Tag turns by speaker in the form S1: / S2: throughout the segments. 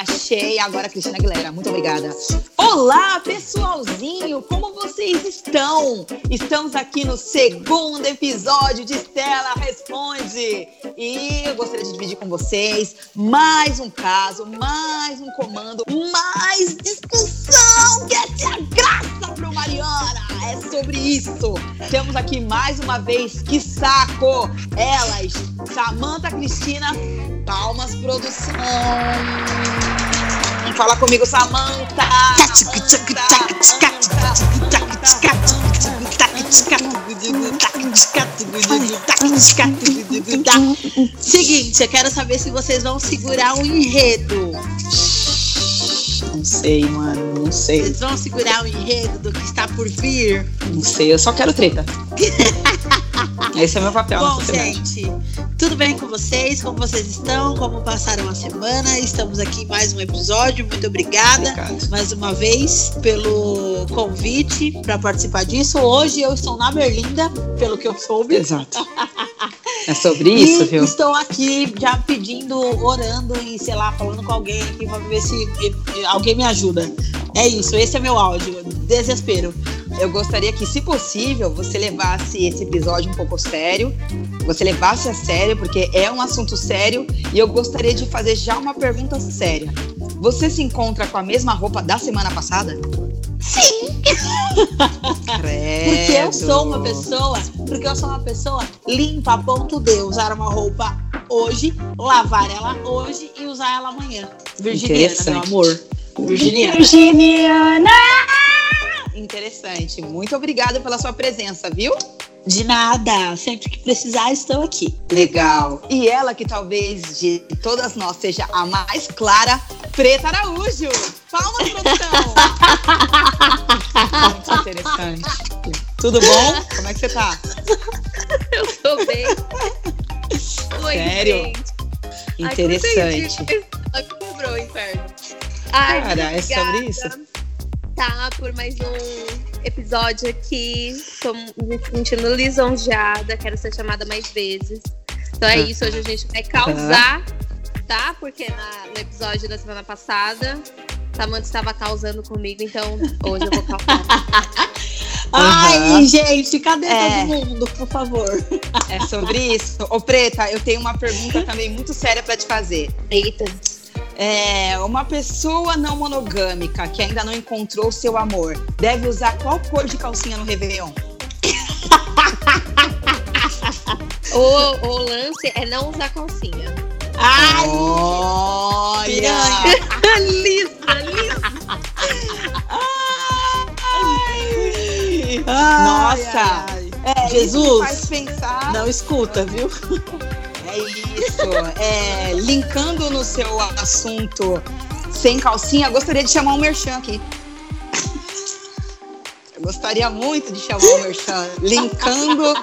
S1: achei. Agora, Cristina Aguilera, muito obrigada. Olá, pessoalzinho, como vocês estão? Estamos aqui no segundo episódio de Estela Responde. E eu gostaria de dividir com vocês mais um caso, mais um comando, mais discussão. Que é a graça pro Mariana. É sobre isso. Temos aqui mais uma vez, que saco, elas, Samanta Cristina, Palmas Produção. Fala comigo, Samanta.
S2: Seguinte, eu quero saber se vocês vão segurar o enredo.
S1: Não sei, mano, não sei.
S2: Vocês vão segurar o enredo do que está por vir?
S1: Não sei, eu só quero treta. Esse é meu papel.
S2: Bom, gente, tudo bem com vocês? Como vocês estão? Como passaram a semana? Estamos aqui em mais um episódio. Muito obrigada
S1: Obrigado.
S2: mais uma vez pelo convite para participar disso. Hoje eu estou na Berlinda, pelo que eu soube.
S1: Exato. É sobre isso,
S2: e
S1: viu?
S2: estou aqui já pedindo, orando e, sei lá, falando com alguém aqui para ver se alguém me ajuda. É isso, esse é meu áudio. Desespero.
S1: Eu gostaria que, se possível, você levasse esse episódio um pouco sério. Você levasse a sério, porque é um assunto sério. E eu gostaria de fazer já uma pergunta séria. Você se encontra com a mesma roupa da semana passada?
S2: Sim! Porque eu sou uma pessoa, porque eu sou uma pessoa limpa a ponto de usar uma roupa hoje, lavar ela hoje e usar ela amanhã. Virginiana, meu amor. Virginiana.
S3: Virginiana!
S1: Interessante. Muito obrigada pela sua presença, viu?
S2: De nada. Sempre que precisar, estou aqui.
S1: Legal. E ela que talvez de todas nós seja a mais clara, Preta Araújo. Palmas, produção. Muito interessante. Tudo bom? Como é que você tá?
S3: Eu tô bem. Oi,
S1: Sério?
S3: gente.
S1: Interessante.
S3: Ai, quebrou o inferno. Ai,
S1: Cara, é sobre isso?
S3: Tá, por mais um episódio aqui. Tô me sentindo lisonjeada. Quero ser chamada mais vezes. Então é isso. Hoje a gente vai causar, tá? Porque na- no episódio da semana passada, Samanta estava causando comigo. Então hoje eu vou causar.
S2: Ai,
S1: Aham.
S2: gente, cadê
S1: É.
S2: todo mundo, por favor?
S1: É sobre isso? Ô, Preta, eu tenho uma pergunta também muito séria pra te fazer.
S3: Eita.
S1: É, uma pessoa não monogâmica que ainda não encontrou seu amor deve usar qual cor de calcinha no Réveillon?
S3: O, o lance é não usar calcinha.
S2: Ai,
S1: Olha!
S2: piranha.
S3: lisa, lisa.
S1: Ai!
S2: Ai,
S1: Nossa!
S2: ai, ai.
S1: É,
S2: Jesus.
S1: isso me faz pensar.
S2: Não escuta, viu?
S1: É isso. É, linkando no seu assunto sem calcinha, gostaria de chamar um merchan aqui. Eu gostaria muito de chamar um merchan. Linkando,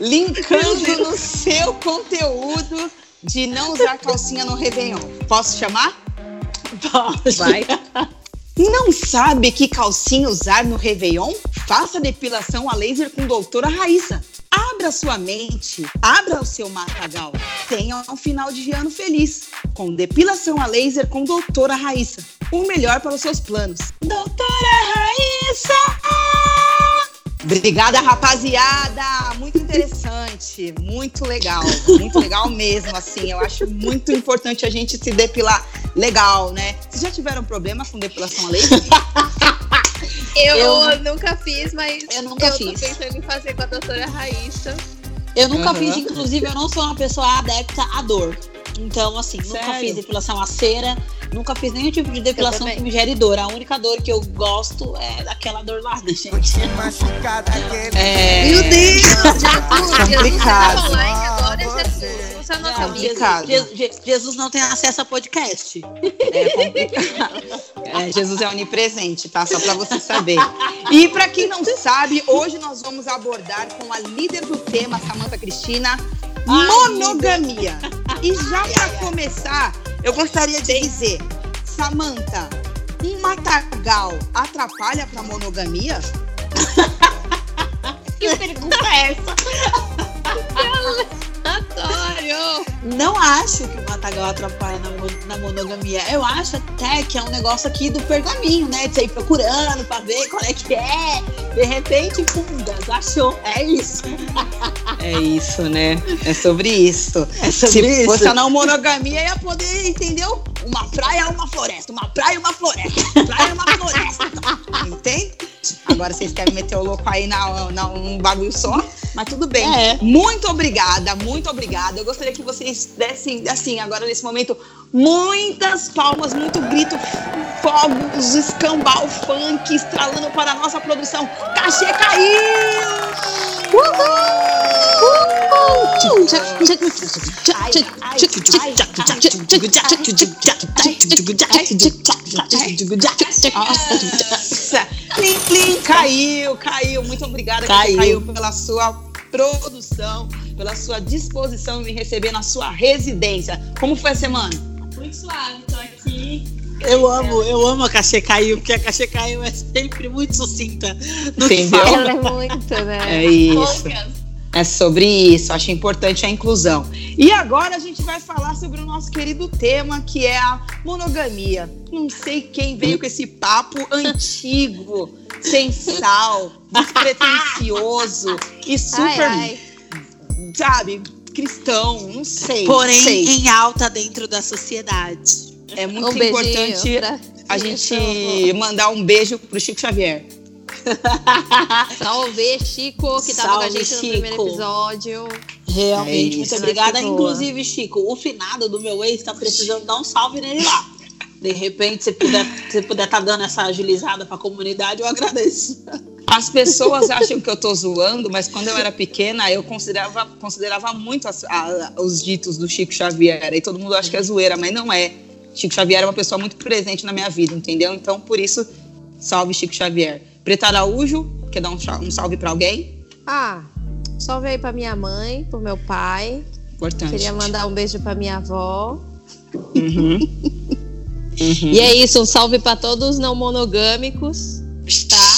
S1: linkando no seu conteúdo de não usar calcinha no Réveillon. Posso chamar?
S3: Vai.
S1: Não sabe que calcinha usar no Réveillon? Faça depilação a laser com doutora Raíssa. Abra sua mente, abra o seu matagal. Tenha um final de ano feliz. Com depilação a laser com doutora Raíssa. O melhor para os seus planos. Doutora Raíssa! Obrigada, rapaziada! Muito interessante, muito legal, muito legal mesmo, assim. Eu acho muito importante a gente se depilar legal, né? Vocês já tiveram problema com depilação a laser?
S3: Eu,
S2: Eu-
S3: nunca fiz, mas
S2: Eu nunca
S3: eu
S2: fiz.
S3: tô pensando em fazer com a doutora Raíssa.
S2: Eu nunca
S1: Aham.
S2: fiz, inclusive, eu não sou uma pessoa adepta à dor. Então, assim, nunca
S1: Sério?
S2: fiz depilação a cera, nunca fiz nenhum tipo de depilação que me gere dor. A única dor que eu gosto é daquela dor lá, né, gente?
S1: É...
S2: Meu Deus!
S1: Complicado.
S3: Jesus tá online agora, Jesus. Você é nosso
S2: Não,
S3: amigo.
S1: complicado.
S2: Jesus, Je- Jesus não tem acesso a podcast.
S1: É complicado. É, Jesus é onipresente, tá? Só pra você saber. E pra quem não sabe, hoje nós vamos abordar com a líder do tema, Samanta Cristina, monogamia. E já pra começar, eu gostaria de dizer, Samanta, um matagal atrapalha pra monogamia?
S2: Que pergunta é essa?
S3: Adoro!
S2: Não acho que o matagal atrapalha na, na, monogamia? Eu acho até que é um negócio aqui do pergaminho, né? De sair procurando pra ver qual é que é. De repente, fundas, achou. É isso.
S1: É isso, né? É sobre isso.
S2: É sobre
S1: Se
S2: isso.
S1: fosse a não monogamia, ia poder, entendeu? Uma praia, uma floresta. Uma praia, uma floresta. Uma praia, uma floresta. Entende? Agora vocês querem meter o louco aí na, na um bagulho só, mas tudo bem.
S2: É.
S1: Muito obrigada, muito obrigada. Eu gostaria que vocês dessem, assim, agora nesse momento, muitas palmas, muito grito, fogos, escambau, funk, estralando para a nossa produção. Cachê caiu! Nossa! Plim, plim, caiu, caiu. Muito obrigada,
S2: Caiu.
S1: caiu pela sua produção, pela sua disposição em me receber na sua residência. Como foi a semana?
S3: Muito suave, tô aqui.
S2: Eu amo, eu amo a Cachê Caiu, porque a Cachê Caiu é sempre muito sucinta no
S1: Entendeu?
S3: Ela é muito, né?
S1: É isso.
S3: Poucas.
S1: É sobre isso, acho importante a inclusão. E agora a gente vai falar sobre o nosso querido tema, que é a monogamia. Não sei quem veio com esse papo antigo, sem sal, despretensioso e super,
S3: Ai, ai.
S1: sabe, cristão, não sei.
S2: Porém,
S1: não sei.
S2: em alta dentro da sociedade.
S1: é muito
S3: Um
S1: importante
S3: pra
S1: a gente mandar um beijo pro Chico Xavier.
S3: Salve, Chico, que tava com a
S2: Salve,
S3: gente no primeiro
S2: Chico.
S3: episódio.
S2: Realmente,
S1: É
S2: muito obrigada. Inclusive, Chico, o finado do meu ex tá precisando dar um salve nele lá. De repente, se puder, se puder tá dando essa agilizada pra comunidade, eu agradeço.
S1: As pessoas acham que eu tô zoando, mas quando eu era pequena, eu considerava, considerava muito as- a- os ditos do Chico Xavier. E todo mundo acha que é zoeira, mas não é. Chico Xavier é uma pessoa muito presente na minha vida, entendeu? Então, por isso, salve Chico Xavier. Preta Araújo, quer dar um, um salve pra alguém?
S3: Ah, salve aí pra minha mãe, pro meu pai.
S1: Importante.
S3: Queria mandar um beijo pra minha avó.
S1: Uhum. Uhum.
S3: E é isso, um salve pra todos os não monogâmicos, tá?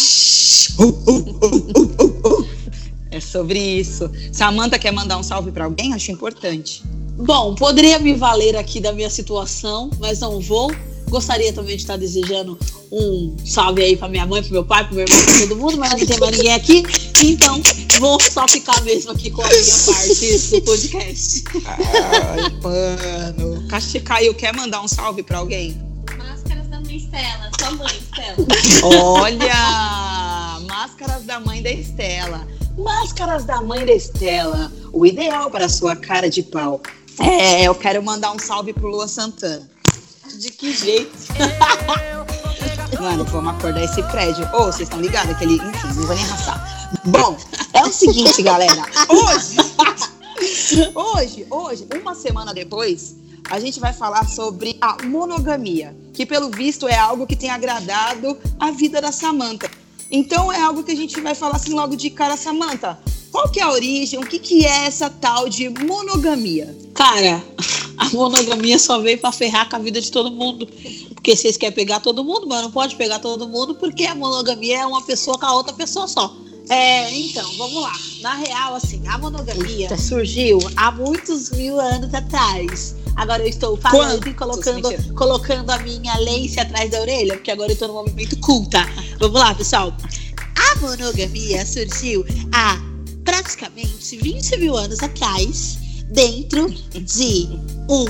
S1: É sobre isso. Samanta quer mandar um salve pra alguém? Acho importante.
S2: Bom, poderia me valer aqui da minha situação, mas não vou. Gostaria também de estar desejando um salve aí pra minha mãe, pro meu pai, pro meu irmão, pra todo mundo, mas não tem mais ninguém aqui. Então, vou só ficar mesmo aqui com a minha parte do podcast.
S1: Ai, mano. Caixa caiu. Quer mandar um salve pra alguém?
S3: Máscaras da mãe Estela, sua mãe Estela.
S1: Olha! Máscaras da mãe da Estela. Máscaras da mãe da Estela. O ideal para sua cara de pau. É, eu quero mandar um salve pro Lua Santana.
S2: De que jeito?
S1: Mano, vamos acordar esse prédio. Ô, vocês estão ligados que ele. Enfim, não vou nem arrastar. Bom, é o seguinte, galera. Hoje, hoje, hoje, uma semana depois, a gente vai falar sobre a monogamia, que pelo visto é algo que tem agradado a vida da Samantha. Então é algo que a gente vai falar assim logo de cara, Samantha. Qual que é a origem? O que, que é essa tal de monogamia?
S2: Cara, a monogamia só veio pra ferrar com a vida de todo mundo. Porque vocês querem pegar todo mundo, mas não pode pegar todo mundo, porque a monogamia é uma pessoa com a outra pessoa só. É, então, vamos lá. Na real, assim, a monogamia
S1: Eita.
S2: surgiu há muitos mil anos atrás. Agora eu estou falando
S1: Quantos?
S2: e colocando, colocando a minha lace atrás da orelha, porque agora eu tô no movimento cool, tá? Vamos lá, pessoal. A monogamia surgiu há praticamente 20 mil anos atrás, dentro de um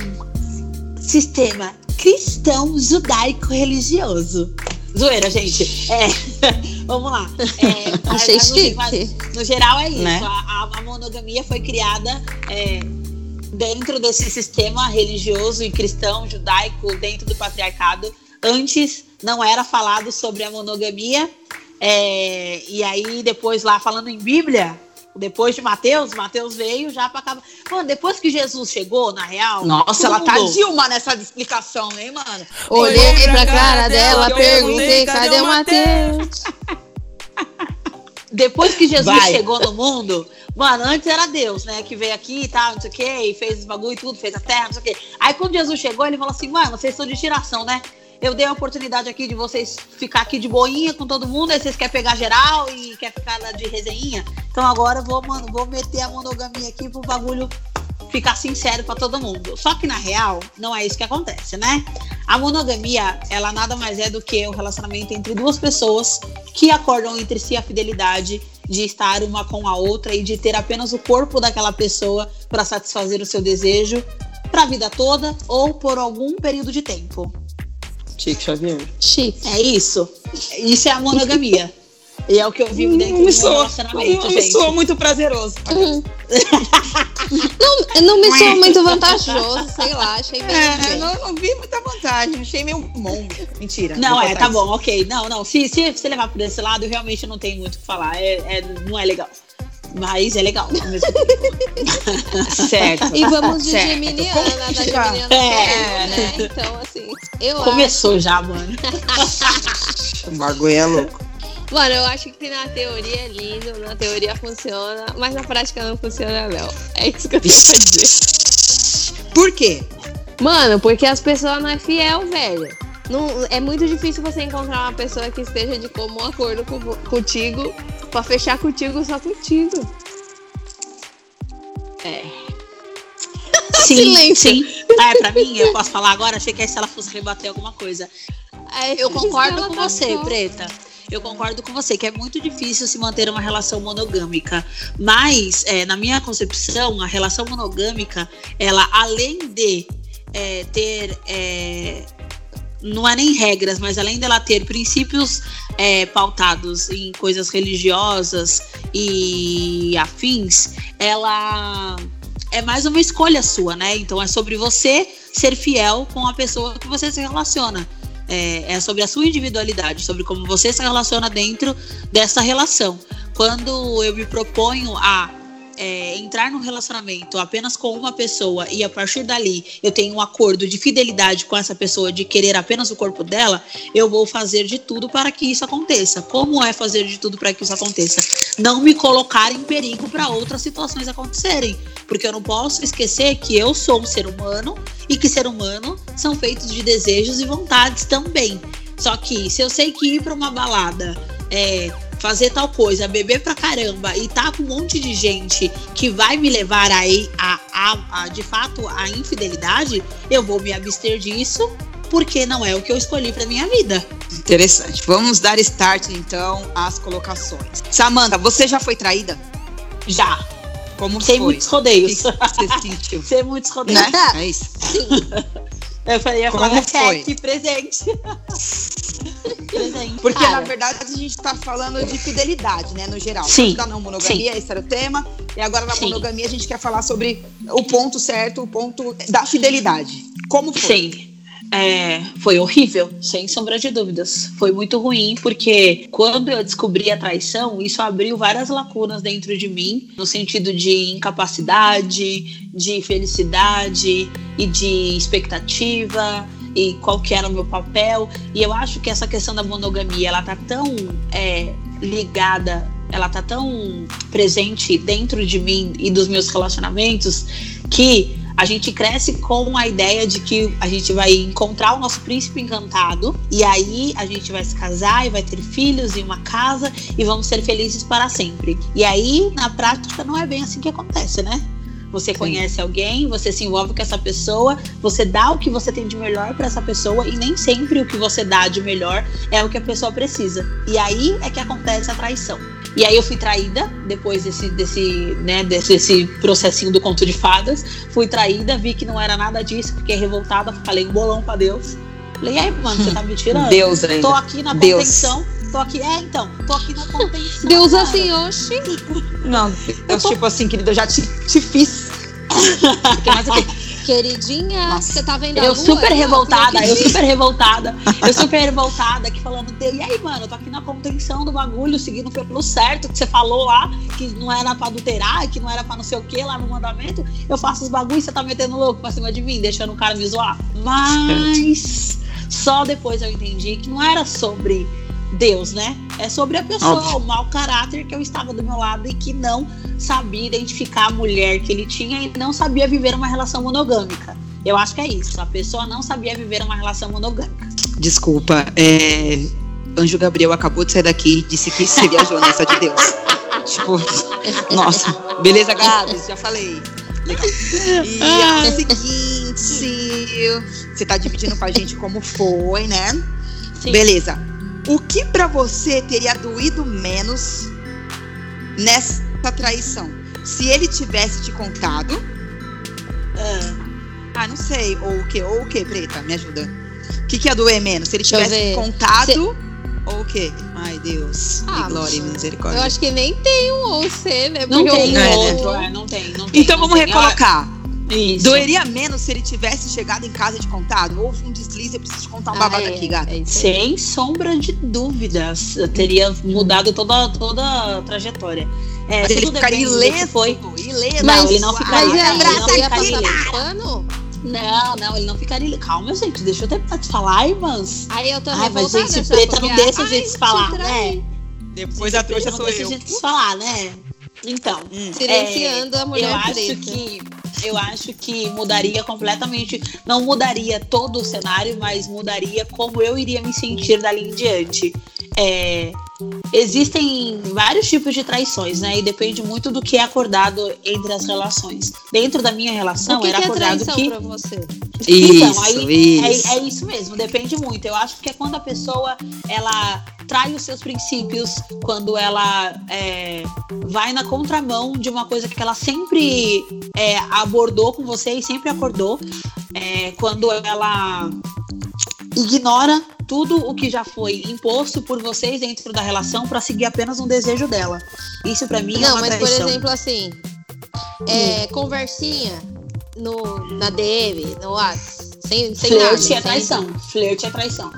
S2: sistema cristão judaico religioso. Zoeira, gente. É, vamos lá. É,
S3: Achei
S2: mas no-
S3: chique.
S2: mas No geral é isso.
S1: Né?
S2: A, a- a monogamia foi criada é, dentro desse sistema religioso e cristão judaico, dentro do patriarcado. Antes não era falado sobre a monogamia. é, e aí, depois lá falando em Bíblia, depois de Mateus, Mateus veio já para acabar. Mano, depois que Jesus chegou, na real.
S1: Nossa,
S2: tudo
S1: ela tá. Dilma nessa explicação, hein, mano?
S3: Olhei pra cara dela, perguntei, cadê o Matheus?
S2: Depois que Jesus
S1: Vai.
S2: chegou no mundo, mano, antes era Deus, né? Que veio aqui e tal, não sei o quê, e fez os bagulho e tudo, fez a terra, não sei o quê. Aí quando Jesus chegou, ele falou assim, mano, vocês estão de tiração, né? Eu dei a oportunidade aqui de vocês ficar aqui de boinha com todo mundo, aí vocês querem pegar geral e quer ficar lá de resenha. Então agora eu vou, mano, vou meter a monogamia aqui pro bagulho ficar sincero para todo mundo. Só que na real, não é isso que acontece, né? A monogamia, ela nada mais é do que o relacionamento entre duas pessoas que acordam entre si a fidelidade de estar uma com a outra e de ter apenas o corpo daquela pessoa para satisfazer o seu desejo para a vida toda ou por algum período de tempo.
S1: Chique Xavier.
S2: Chique. É isso. Isso é a monogamia. E é o que eu vivo dentro do meu relacionamento,
S1: não,
S2: gente.
S1: Me soa muito prazeroso.
S3: Uhum. não, não me soa muito vantajoso, sei lá, achei bem.
S1: É, não, não, vi muita vantagem, achei meio bom. Mentira.
S2: Não, é, tá isso. bom, ok. Não, não. Se, se você levar por esse lado, eu realmente não tenho muito o que falar. É, é, não é legal. Mas é legal.
S1: certo.
S3: E vamos de certo. Geminiana, da Geminiana. É. Né? Então, assim, eu
S2: Começou
S3: acho...
S2: já, mano.
S1: o bagulho é louco.
S3: Mano, eu acho que na teoria é lindo, na teoria funciona, mas na prática não funciona, não. É isso que eu tenho pra dizer.
S1: Por quê?
S3: Mano, porque as pessoas não é fiel, velho. Não, é muito difícil você encontrar uma pessoa que esteja de comum acordo com, contigo pra fechar contigo só contigo.
S2: É. Sim, Silêncio. sim. Ah, é pra mim, eu posso falar agora? Achei que se ela fosse rebater alguma coisa. É, eu concordo com tá você, Preta eu concordo com você que é muito difícil se manter uma relação monogâmica. Mas, é, na minha concepção, a relação monogâmica, ela além de é, ter. É, não é nem regras, mas além dela ter princípios é, pautados em coisas religiosas e afins, ela é mais uma escolha sua, né? Então é sobre você ser fiel com a pessoa que você se relaciona. É, é sobre a sua individualidade, sobre como você se relaciona dentro dessa relação. Quando eu me proponho a é, entrar num relacionamento apenas com uma pessoa e a partir dali eu tenho um acordo de fidelidade com essa pessoa, de querer apenas o corpo dela, eu vou fazer de tudo para que isso aconteça. Como é fazer de tudo para que isso aconteça? Não me colocar em perigo para outras situações acontecerem. Porque eu não posso esquecer que eu sou um ser humano e que ser humano são feitos de desejos e vontades também. Só que se eu sei que ir para uma balada é, fazer tal coisa, beber pra caramba e tá com um monte de gente que vai me levar aí a, a, a, de fato a infidelidade, eu vou me abster disso porque não é o que eu escolhi para minha vida.
S1: Interessante. Vamos dar start então às colocações. Samantha, você já foi traída?
S2: Já.
S1: Como
S2: Sem
S1: foi?
S2: muitos rodeios.
S1: Que você sentiu?
S2: Sem muitos rodeios.
S1: Né? É isso.
S2: Sim. Eu falei,
S1: Como foi?
S2: aqui presente.
S1: presente. Porque, Cara. na verdade, a gente tá falando de fidelidade, né, no geral.
S2: Sim.
S1: Da não monogamia,
S2: Sim.
S1: esse era o tema. E agora, na
S2: Sim.
S1: monogamia, a gente quer falar sobre o ponto certo, o ponto da fidelidade. Como foi?
S2: Sim. É, foi horrível, sem sombra de dúvidas. Foi muito ruim, porque quando eu descobri a traição, isso abriu várias lacunas dentro de mim, no sentido de incapacidade, de felicidade e de expectativa e qual que era o meu papel. E eu acho que essa questão da monogamia, ela tá tão é, ligada, ela tá tão presente dentro de mim e dos meus relacionamentos que a gente cresce com a ideia de que a gente vai encontrar o nosso príncipe encantado e aí a gente vai se casar e vai ter filhos e uma casa e vamos ser felizes para sempre. E aí, na prática, não é bem assim que acontece, né? Você Sim. conhece alguém, você se envolve com essa pessoa, você dá o que você tem de melhor para essa pessoa e nem sempre o que você dá de melhor é o que a pessoa precisa. E aí é que acontece a traição. E aí eu fui traída depois desse, desse, né, desse, desse processinho do conto de fadas. Fui traída, vi que não era nada disso, fiquei revoltada, falei um bolão pra Deus. Falei, e aí, mano, você tá me tirando?
S1: Deus ainda.
S2: Tô aqui na
S1: Deus.
S2: contenção. Tô aqui, é, então, tô aqui na contenção.
S3: Deus
S2: cara.
S3: assim, oxi.
S1: Não, eu, tô... tipo assim, querida, eu já te, te fiz.
S2: Mas eu
S3: Queridinha,
S1: Nossa.
S3: você tá vendo a
S2: Eu
S3: lua?
S2: super
S3: ó,
S2: revoltada, eu super revoltada, eu super revoltada aqui falando, e aí, mano, eu tô aqui na contenção do bagulho, seguindo pelo certo que você falou lá, que não era pra adulterar, que não era pra não sei o que lá no mandamento. Eu faço os bagulhos, você tá metendo louco pra cima de mim, deixando o cara me zoar. Mas só depois eu entendi que não era sobre Deus, né? É sobre a pessoa,
S1: Óbvio.
S2: o mau caráter que eu estava do meu lado e que não sabia identificar a mulher que ele tinha e não sabia viver uma relação monogâmica. Eu acho que é isso. A pessoa não sabia viver uma relação monogâmica.
S1: Desculpa, é... Anjo Gabriel acabou de sair daqui e disse que você viajou nessa de Deus. tipo, nossa, beleza, Gabs, já falei. Legal. E é o seguinte, você tá dividindo com a gente como foi, né?
S2: Sim.
S1: Beleza. O que pra você teria doído menos nessa traição? Se ele tivesse te contado, ah, não sei, ou o que? Ou o que, Preta? Me ajuda. O que, que ia doer menos? Se ele
S3: Deixa
S1: tivesse contado, ou o quê? Ai, Deus.
S3: Ah,
S1: glória e misericórdia.
S3: Eu acho que nem tem um ou C, né?
S2: Não tem
S3: o-
S1: É, né?
S2: outro, é, não tem, não tem.
S1: Então
S2: não
S1: vamos
S2: tem.
S1: recolocar.
S2: Isso.
S1: Doeria menos se ele tivesse chegado em casa e te contado? Houve um deslize, eu preciso te contar um
S3: Ah,
S1: babado
S3: é,
S1: aqui, gata.
S3: é.
S2: Sem sombra de dúvidas, teria mudado toda, toda a trajetória. É,
S1: Mas ele ficaria ileso.
S2: foi.
S1: Ileso.
S2: Não, ele não ficaria-
S3: Mas aí,
S2: ele não ficaria ileso. Não, não, ele não ficaria. Calma, gente, deixa eu terminar de falar, irmãs.
S3: Aí eu tô
S2: Ai, mas gente, preta não deixa a gente
S3: te
S2: falar, né?
S1: Depois a trouxa
S2: não
S1: sou
S2: deixa
S1: eu.
S2: a gente falar, né? Então,
S1: Hum.
S3: Silenciando a mulher
S2: eu acho
S3: preta.
S2: que eu acho que mudaria completamente, não mudaria todo o cenário, mas mudaria como eu iria me sentir dali em diante. É, existem vários tipos de traições, né? E depende muito do que é acordado entre as relações. Dentro da minha relação
S3: que,
S2: era
S3: que é
S2: acordado que
S3: pra você?
S2: então,
S1: Isso,
S2: aí
S1: isso.
S2: É, é isso mesmo, depende muito. Eu acho que é quando a pessoa ela trai os seus princípios, quando ela é, vai na contramão de uma coisa que ela sempre é, abordou com você e sempre acordou, é, quando ela ignora tudo o que já foi imposto por vocês dentro da relação para seguir apenas um desejo dela. Isso pra mim é
S3: Não,
S2: uma
S3: mas por
S2: traição.
S3: exemplo, assim, é, conversinha no, na DM, no WhatsApp, sem, sem nada.
S2: Flerte
S3: sem-
S2: é traição. Flerte é traição.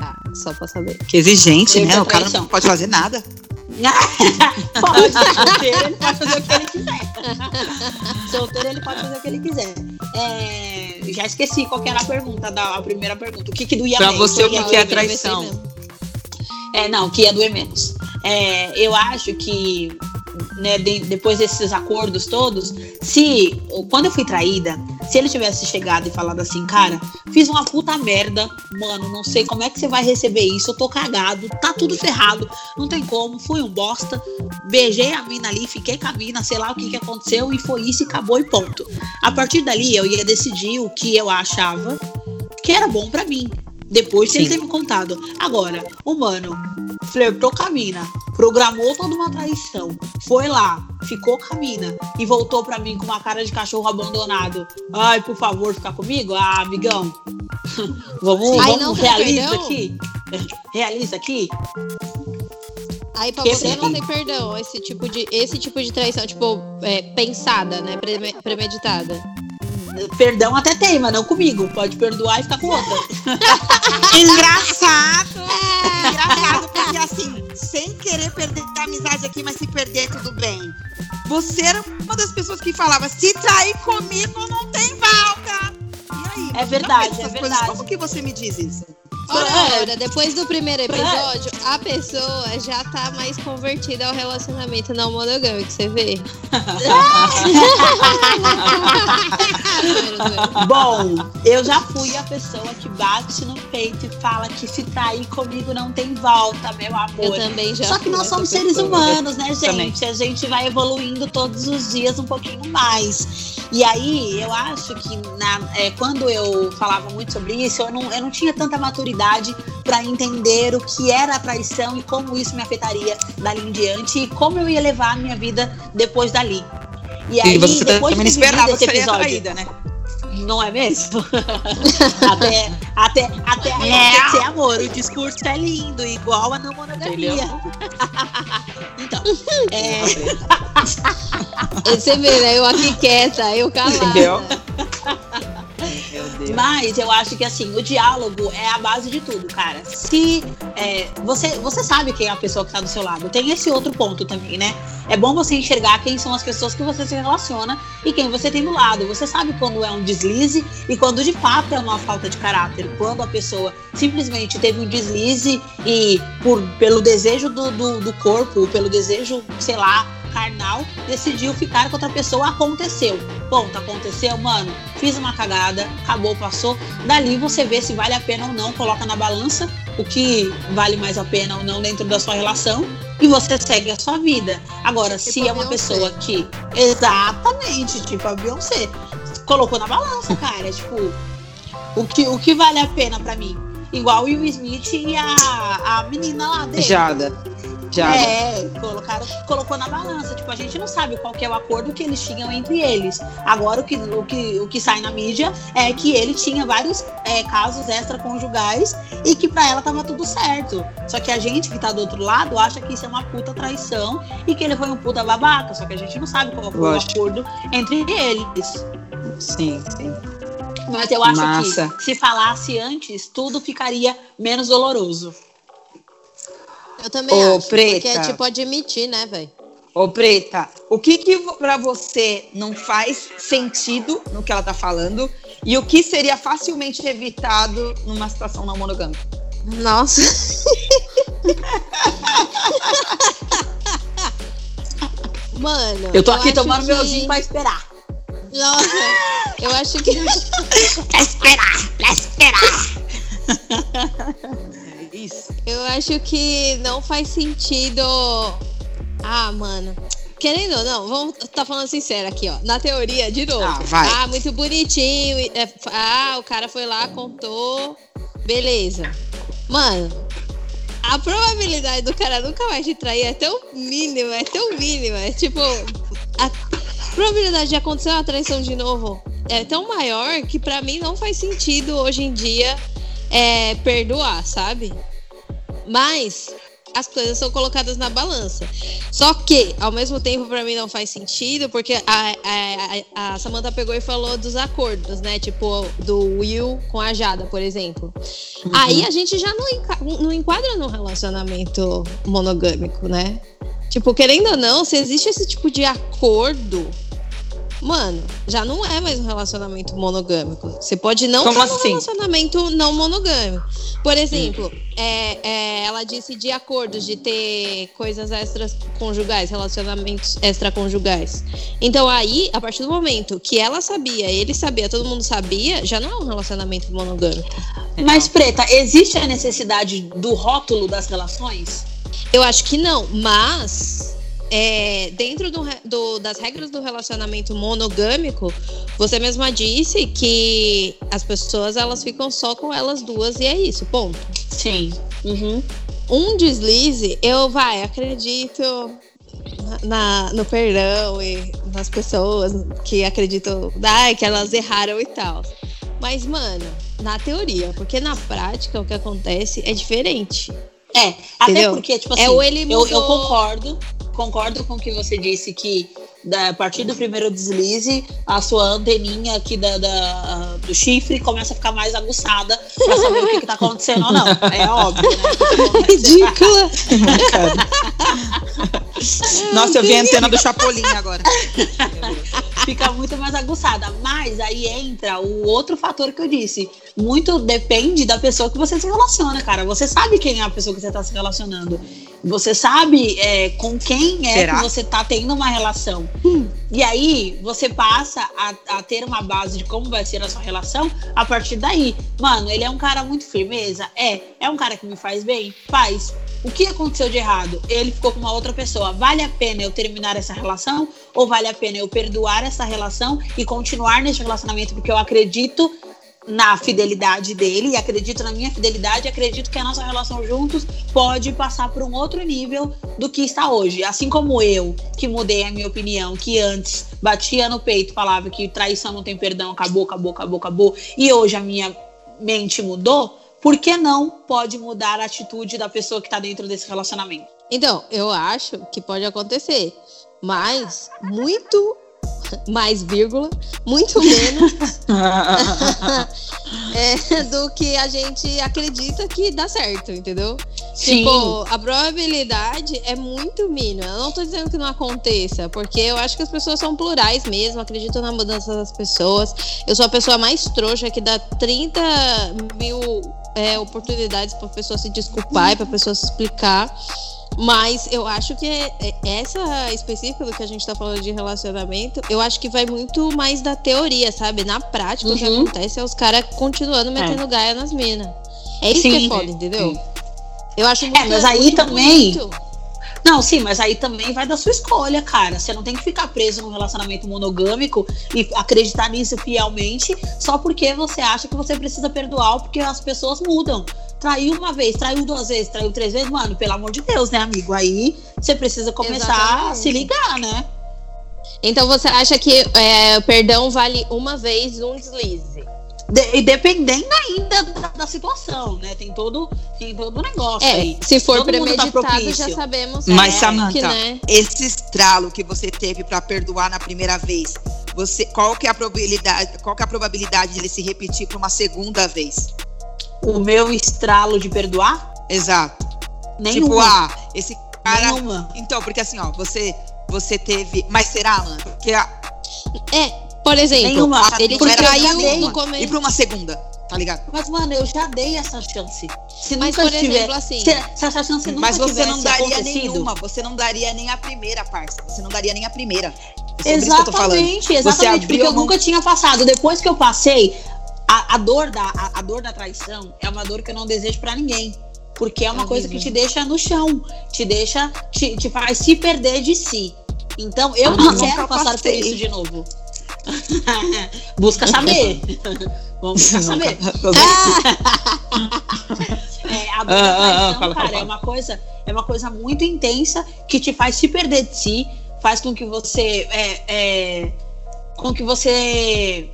S3: Ah, só pra saber.
S1: Que exigente, né?
S2: é
S1: O cara não pode fazer nada.
S2: pode, solteiro ele pode fazer o que ele quiser. solteiro ele pode fazer o que ele quiser. É, já esqueci qual que era a pergunta, da, a primeira pergunta. O que que doía
S1: Pra
S2: menos?
S1: você, o que é traição?
S2: É, não, que ia doer menos. É, eu acho que né, de- depois desses acordos todos, se quando eu fui traída, se ele tivesse chegado e falado assim, cara, fiz uma puta merda, mano, não sei como é que você vai receber isso, eu tô cagado, tá tudo ferrado, não tem como, fui um bosta, beijei a mina ali, fiquei com a mina, sei lá o que que aconteceu e foi isso e acabou e ponto. A partir dali eu ia decidir o que eu achava que era bom pra mim. Depois de ele
S1: Sim.
S2: ter me contado. Agora, o mano flertou com a mina, programou toda uma traição, foi lá, ficou com a mina e voltou pra mim com uma cara de cachorro abandonado. Ai, por favor, ficar comigo? Ah, amigão. vamos,
S3: Aí
S2: vamos
S3: não
S2: aqui. Realiza aqui.
S3: Aí pra você não tem perdão, esse tipo de, esse tipo de traição, tipo, é, pensada, né? preme- premeditada.
S2: Perdão até tem, mas não comigo. Pode perdoar e ficar com outra.
S1: Engraçado! Engraçado, porque assim, sem querer perder a amizade aqui, mas se perder, tudo bem. Você era uma das pessoas que falava: se trair comigo, não tem volta. E aí?
S2: É verdade, é verdade.
S1: Como que você me diz isso?
S3: Ora, ora, depois do primeiro episódio, a pessoa já tá mais convertida ao relacionamento não monogâmico, você vê?
S2: Bom, eu já fui a pessoa que bate no peito e fala que se trair comigo não tem volta, meu
S3: Eu
S2: amor.
S3: também já
S2: Só que nós somos seres
S3: pessoa.
S2: humanos, né,
S1: Também.
S2: gente? A gente vai evoluindo todos os dias um pouquinho mais. E aí, eu acho que na- é, quando eu falava muito sobre isso, eu não, eu não tinha tanta maturidade para entender o que era a traição e como isso me afetaria dali em diante e como eu ia levar a minha vida depois dali. E aí,
S1: e você
S2: depois
S1: também
S2: de
S1: esperava
S2: esse episódio,
S1: traída, né?
S2: não é mesmo? até, até, até acontecer amor. O discurso é lindo, igual a não monogamia. então, é,
S3: Você vê, né? Eu aqui quieta, eu calada.
S1: Entendeu? Deus.
S2: mas eu acho que assim, o diálogo é a base de tudo, cara. Se é, você, você sabe quem é a pessoa que tá do seu lado, tem esse outro ponto também, né? É bom você enxergar quem são as pessoas que você se relaciona e quem você tem do lado. Você sabe quando é um deslize e quando de fato é uma falta de caráter. Quando a pessoa simplesmente teve um deslize e por, pelo desejo do, do, do corpo, pelo desejo, sei lá, carnal, decidiu ficar com outra pessoa, aconteceu. Ponto, aconteceu, mano. Fiz uma cagada, acabou, passou. Dali você vê se vale a pena ou não, coloca na balança o que vale mais a pena ou não dentro da sua relação e você segue a sua vida. Agora, tipo se é uma pessoa que. Exatamente, tipo a Beyoncé. Colocou na balança, cara. tipo, o que, o que vale a pena para mim? Igual o Will Smith e a, a menina lá dele.
S1: Jada.
S2: Já. É, colocaram, colocou na balança. Tipo, a gente não sabe qual é o acordo que eles tinham entre eles. Agora, o que, o que, o que sai na mídia é que ele tinha vários é, casos extraconjugais e que para ela tava tudo certo. Só que a gente que tá do outro lado acha que isso é uma puta traição e que ele foi um puta babaca. Só que a gente não sabe qual foi Lógico. o acordo entre eles.
S1: Sim, sim.
S2: Mas eu acho Massa. que se falasse antes, tudo ficaria menos doloroso.
S3: Eu também Ô, acho. Preta. Porque é tipo admitir, né, velho?
S1: Ô, Preta, o que que pra você não faz sentido no que ela tá falando e o que seria facilmente evitado numa situação não monogâmica?
S3: Nossa. Mano.
S2: Eu tô aqui tomando que... meu gin pra esperar.
S3: Nossa, eu acho que.
S2: pra esperar, pra esperar.
S3: Isso. Eu acho que não faz sentido. Ah, mano. Querendo ou não, vamos tá falando sincero aqui, ó. Na teoria, de novo. Ah,
S1: vai.
S3: ah muito bonitinho. É, ah, o cara foi lá, contou. Beleza. Mano, a probabilidade do cara nunca mais te trair é tão mínima, é tão mínima. É tipo. A probabilidade de acontecer uma traição de novo é tão maior que para mim não faz sentido hoje em dia é, perdoar, sabe? Mas as coisas são colocadas na balança. Só que, ao mesmo tempo, para mim não faz sentido, porque a, a, a, Samantha pegou e falou dos acordos, né? Tipo, do Will com a Jada, por exemplo. Uhum. Aí a gente já não, não enquadra no relacionamento monogâmico, né? Tipo, querendo ou não, se existe esse tipo de acordo mano, já não é mais um relacionamento monogâmico. Você pode não
S1: Como
S3: assim? um relacionamento não monogâmico. Por exemplo, hum. é, é, ela disse de acordos de ter coisas extraconjugais, relacionamentos extraconjugais. Então aí, a partir do momento que ela sabia, ele sabia, todo mundo sabia, já não é um relacionamento monogâmico.
S2: Mas, Preta, existe a necessidade do rótulo das relações?
S3: Eu acho que não, mas é, dentro do, do, das regras do relacionamento monogâmico, você mesma disse que as pessoas elas ficam só com elas duas e é isso, ponto.
S2: Sim.
S3: Uhum. Um deslize, eu vai, acredito na, no perdão e nas pessoas que acreditam ah, que elas erraram e tal. Mas, mano, na teoria, porque na prática o que acontece é diferente.
S2: É, até porque, tipo é assim, é ele mudou... eu, eu concordo concordo com o que você disse que da, a partir do primeiro deslize, a sua anteninha aqui da, da, do chifre começa a ficar mais aguçada pra saber o que, que tá acontecendo ou não. É óbvio, né?
S3: Ridícula!
S1: Nossa, eu vi a antena do Chapolin agora.
S2: Fica muito mais aguçada. Mas aí entra o outro fator que eu disse. Muito depende da pessoa que você se relaciona, cara. Você sabe quem é a pessoa que você tá se relacionando. Você sabe é, com quem é Será? que você tá tendo uma relação. Hum. E aí você passa a, a, ter uma base de como vai ser a sua relação a partir daí. Mano, ele é um cara muito firmeza? É. É um cara que me faz bem? Faz. O que aconteceu de errado? Ele ficou com uma outra pessoa. Vale a pena eu terminar essa relação? Ou vale a pena eu perdoar essa relação e continuar nesse relacionamento porque eu acredito na fidelidade dele e acredito na minha fidelidade, acredito que a nossa relação juntos pode passar por um outro nível do que está hoje. Assim como eu, que mudei a minha opinião, que antes batia no peito, falava que traição não tem perdão, acabou, acabou, acabou, acabou, e hoje a minha mente mudou, por que não pode mudar a atitude da pessoa que está dentro desse relacionamento?
S3: Então, eu acho que pode acontecer, mas muito mais vírgula, muito menos é, do que a gente acredita que dá certo, entendeu? Sim. Tipo, a probabilidade é muito mínima. Eu não tô dizendo que não aconteça, porque eu acho que as pessoas são plurais mesmo, acredito na mudança das pessoas. Eu sou a pessoa mais trouxa que dá 30 mil é, oportunidades pra pessoa se desculpar e pra pessoa se explicar. Mas eu acho que é, é, essa específica do que a gente tá falando de relacionamento, eu acho que vai muito mais da teoria, sabe? Na prática, uhum. o que uhum. acontece é os caras continuando metendo é. gaia nas minas. É isso Sim. que é foda, entendeu? Sim. Eu acho muito
S2: É, mas aí
S3: muito
S2: também-
S3: bonito.
S2: Não, sim, mas aí também vai da sua escolha, cara. Você não tem que ficar preso num relacionamento monogâmico e acreditar nisso fielmente só porque você acha que você precisa perdoar porque as pessoas mudam. Traiu uma vez, traiu duas vezes, traiu três vezes, mano, pelo amor de Deus, né, amigo? Aí você precisa começar a
S3: Exatamente.
S2: se ligar, né?
S3: Então você acha que é, o perdão vale uma vez um deslize?
S2: De- e dependendo ainda todo, tem todo o negócio
S3: É,
S2: aí.
S3: se for
S2: Todo tá
S3: premeditado,
S2: propício.
S3: já sabemos
S1: Mas,
S3: é,
S1: Samantha,
S3: que, né?
S1: Esse estralo que você teve pra perdoar na primeira vez, você, qual que é a probabilidade, qual que é a probabilidade de ele se repetir para uma segunda vez?
S2: O meu estralo de perdoar?
S1: Exato.
S2: Nenhuma.
S1: Tipo, ah, esse cara.
S2: nenhuma.
S1: Então, porque assim, ó, você você teve, mas será, mano? Porque a,
S3: É, por exemplo,
S2: Nenhuma.
S3: ele te traiu no começo.
S1: E pra uma segunda, tá ligado?
S2: Mas, mano, eu já dei essa chance. Se
S3: Mas,
S2: nunca
S3: por
S2: tiver,
S3: exemplo, assim.
S2: se, se essa chance nunca
S1: Mas você não daria
S2: acontecido,
S1: nenhuma, você não daria nem a primeira, parça. Você não daria nem a primeira. É sobre isso que eu tô falando.
S2: Exatamente, exatamente, porque eu
S1: mão-
S2: nunca tinha passado. Depois que eu passei, a, a dor da, a, a dor da traição é uma dor que eu não desejo pra ninguém. Porque é uma
S3: É
S2: coisa que
S3: horrível.
S2: te deixa no chão, te deixa, te, te faz se perder de si. Então, eu
S1: Ah,
S2: não quero passar por isso de novo. Busca saber. Vamos saber. É, a
S1: Ah, ah, ah,
S2: traição,
S1: fala,
S2: cara,
S1: fala.
S2: é uma coisa, é uma coisa muito intensa que te faz se perder de si, faz com que você é, é, com que você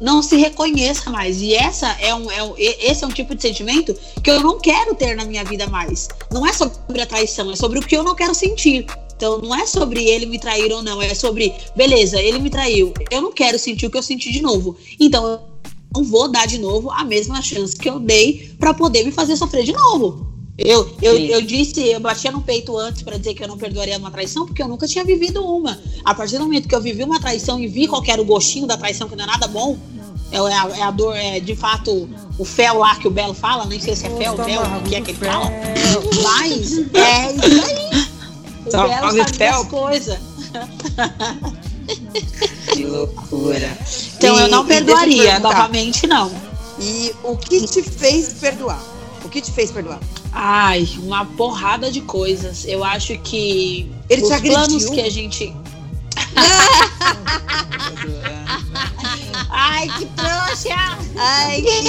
S2: não se reconheça mais. E essa é um, é um- esse é um tipo de sentimento que eu não quero ter na minha vida mais. Não é sobre a traição, é sobre o que eu não quero sentir. Então não é sobre ele me trair ou não, é sobre, beleza, ele me traiu. Eu não quero sentir o que eu senti de novo. Então não vou dar de novo a mesma chance que eu dei pra poder me fazer sofrer de novo. Eu, eu,
S1: Sim.
S2: eu disse, eu batia no peito antes pra dizer que eu não perdoaria uma traição, porque eu nunca tinha vivido uma. A partir do momento que eu vivi uma traição e vi qual era o gostinho da traição, que não é nada bom, é, é a, é a dor, é de fato o fel lá que o Belo fala, nem sei se é fel, fel, o que é que ele fala. Mas é isso aí. O
S1: Só
S2: Belo sabe
S1: fel.
S2: das coisas.
S1: Que loucura.
S2: Então
S1: E-
S2: eu não
S1: eu
S2: perdoaria, novamente não.
S1: E o que te fez perdoar? O que te fez perdoar?
S2: Ai, uma porrada de coisas. Eu acho que
S1: Ele
S2: os planos que a gente. Ai, que trouxa!
S3: Ai, que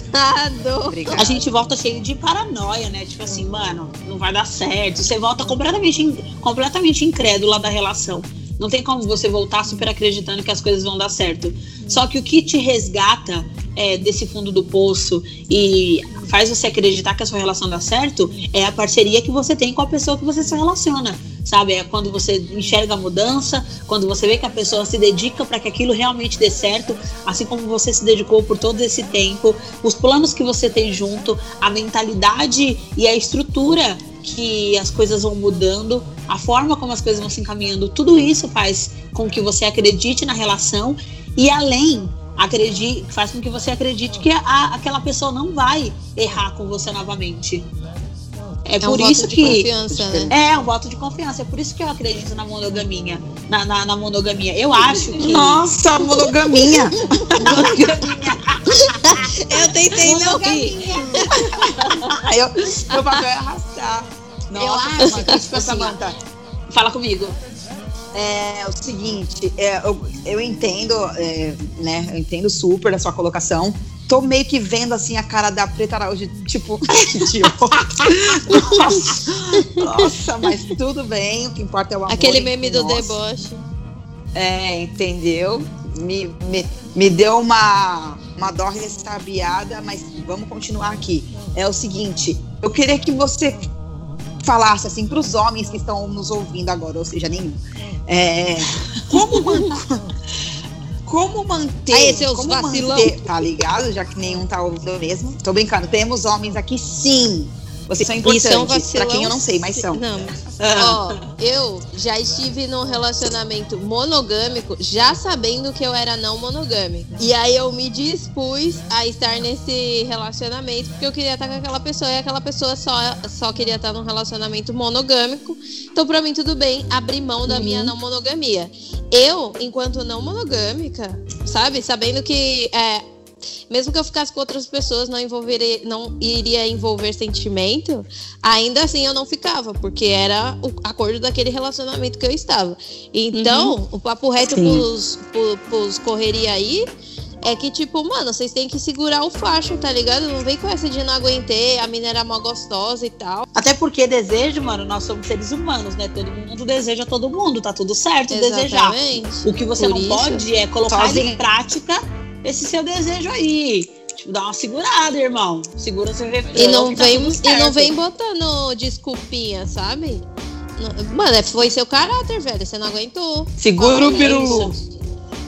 S3: pesado.
S1: Obrigada.
S2: A gente volta cheio de paranoia, né? Tipo assim, mano, não vai dar certo. Você volta completamente, completamente incrédula da relação. Não tem como você voltar super acreditando que as coisas vão dar certo. Só que o que te resgata é, desse fundo do poço e faz você acreditar que a sua relação dá certo é a parceria que você tem com a pessoa que você se relaciona. Sabe? É quando você enxerga a mudança, quando você vê que a pessoa se dedica para que aquilo realmente dê certo, assim como você se dedicou por todo esse tempo, os planos que você tem junto, a mentalidade e a estrutura que as coisas vão mudando, a forma como as coisas vão se encaminhando, tudo isso faz com que você acredite na relação e além acredite, faz com que você acredite que a- aquela pessoa não vai errar com você novamente. É,
S3: É
S2: por
S3: um
S2: isso
S3: voto de
S2: que
S3: confiança, né?
S2: é um voto de confiança. É por isso que eu acredito na monogamia. Na, na, na monogamia. Eu acho que.
S1: Nossa, monogamia.
S3: Eu tentei não rir.
S1: Aí eu, meu papel é arrastar. Nossa,
S2: acho
S1: Samantha,
S2: que, tipo assim, Fala comigo.
S1: É o seguinte, é, eu, eu entendo, é, né? Eu entendo super a sua colocação. Tô meio que vendo assim a cara da Preta Araújo, tipo, que idiota. Nossa, nossa, mas tudo bem, o que importa é o amor.
S3: Aquele meme do
S1: nós.
S3: deboche.
S1: É, entendeu? Me, me, me deu uma, uma dó ressabiada, mas vamos continuar aqui. É o seguinte, eu queria que você falasse assim para os homens que estão nos ouvindo agora, ou seja, nenhum. É, como, como manter.
S3: Aí, seus
S1: como
S3: vacilão.
S1: manter, tá ligado? Já que nenhum tá ouvindo mesmo. Tô brincando, temos homens aqui sim. Vocês
S3: são
S1: importantes. Pra quem eu não sei, mas são.
S3: Não.
S2: Ah.
S3: Ó, eu já estive num relacionamento monogâmico, já sabendo que eu era não monogâmico. E aí eu me dispus a estar nesse relacionamento porque eu queria estar com aquela pessoa e aquela pessoa só, só queria estar num relacionamento monogâmico. Então, pra mim, tudo bem abrir mão da minha não monogamia. Eu, enquanto não monogâmica, sabe? Sabendo que é, mesmo que eu ficasse com outras pessoas, não envolveria, não iria envolver sentimento, ainda assim eu não ficava, porque era o acordo daquele relacionamento que eu estava. Então, uhum. o papo reto pros, pros, pros correria aí é que, tipo, mano, vocês têm que segurar o facho, tá ligado? Não vem com essa de não aguentei, a mina era mó gostosa e tal.
S2: Até porque desejo, mano, nós somos seres humanos, né? Todo mundo deseja todo mundo, tá tudo certo Exatamente. desejar. O que você Por não isso, pode é colocar sozinho. em prática esse seu desejo aí. Tipo, dá uma segurada, irmão. Segura seu refrão.
S3: E não, tá vem, e não vem botando desculpinha, sabe? Mano, é, foi seu caráter, velho. Você não aguentou.
S2: Segura o peru.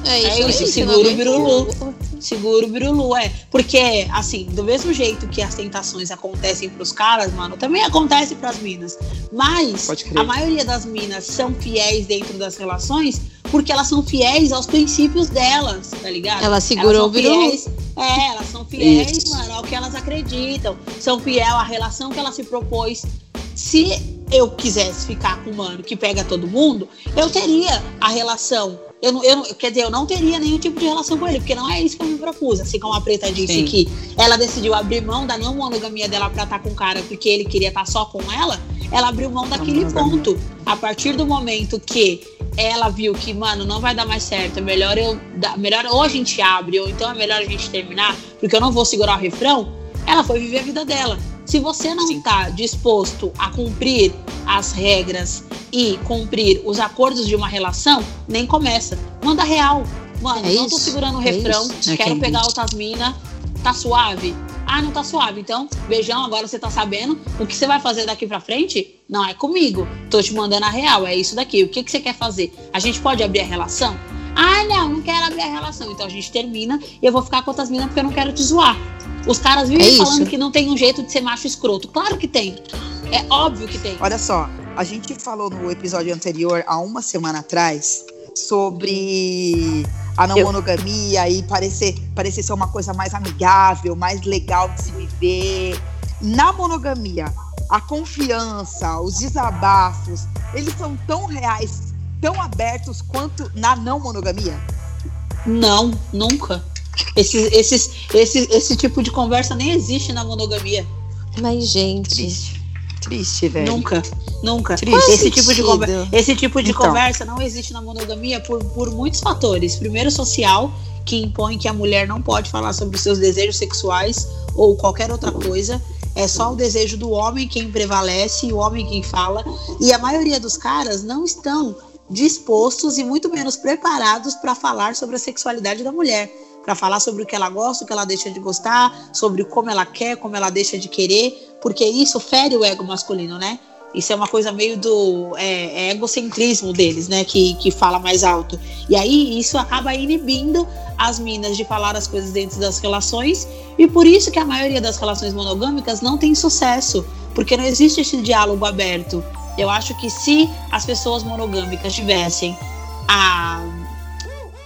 S2: É isso, é isso, segura o birulu. Segura o birulu, é. Porque, assim, do mesmo jeito que as tentações acontecem pros caras, mano, também acontece pras minas. Mas a maioria das minas são fiéis dentro das relações porque elas são fiéis aos princípios delas, tá ligado?
S3: Ela segurou o birulu.
S2: É, elas são fiéis, isso. mano, ao que elas acreditam. São fiéis à relação que ela se propôs. Se eu quisesse ficar com um mano que pega todo mundo, eu teria a relação eu, não, eu, quer dizer, eu não teria nenhum tipo de relação com ele, porque não é isso que eu me propus. Assim como a Preta disse Sim. que ela decidiu abrir mão da não monogamia dela pra estar com o cara porque ele queria estar só com ela, ela abriu mão daquele ponto. A partir do momento que ela viu que, mano, não vai dar mais certo, é melhor eu. Melhor ou a gente abre, ou então é melhor a gente terminar, porque eu não vou segurar o refrão, ela foi viver a vida dela. Se você não está disposto a cumprir as regras e cumprir os acordos de uma relação, nem começa. Manda real. Mano, é não tô segurando o é refrão, é quero pegar outras minas, tá suave? Ah, não tá suave. Então, beijão, agora você tá sabendo o que você vai fazer daqui pra frente? Não é comigo. Tô te mandando a real, é isso daqui. O que, que você quer fazer? A gente pode abrir a relação? Ah, não, não quero abrir a relação. Então a gente termina e eu vou ficar com outras minas porque eu não quero te zoar. Os caras vivem é falando que não tem um jeito de ser macho escroto. Claro que tem. É óbvio que tem.
S1: Olha só, a gente falou no episódio anterior, há uma semana atrás, sobre a não monogamia e parecer, parecer ser uma coisa mais amigável, mais legal de se viver. Na monogamia, a confiança, os desabafos, eles são tão reais, tão abertos quanto na não monogamia?
S2: Não, nunca. Esse, esses, esse, esse tipo de conversa nem existe na monogamia.
S3: Mas, gente.
S1: Triste. Triste, velho.
S2: Nunca, nunca. Triste. Esse tipo, de conversa, esse tipo de então. conversa não existe na monogamia por, por muitos fatores. Primeiro, social, que impõe que a mulher não pode falar sobre os seus desejos sexuais ou qualquer outra coisa. É só o desejo do homem quem prevalece e o homem quem fala. E a maioria dos caras não estão dispostos e muito menos preparados para falar sobre a sexualidade da mulher para falar sobre o que ela gosta, o que ela deixa de gostar, sobre como ela quer, como ela deixa de querer, porque isso fere o ego masculino, né? Isso é uma coisa meio do é, é egocentrismo deles, né? Que, que fala mais alto. E aí isso acaba inibindo as minas de falar as coisas dentro das relações. E por isso que a maioria das relações monogâmicas não tem sucesso. Porque não existe esse diálogo aberto. Eu acho que se as pessoas monogâmicas tivessem a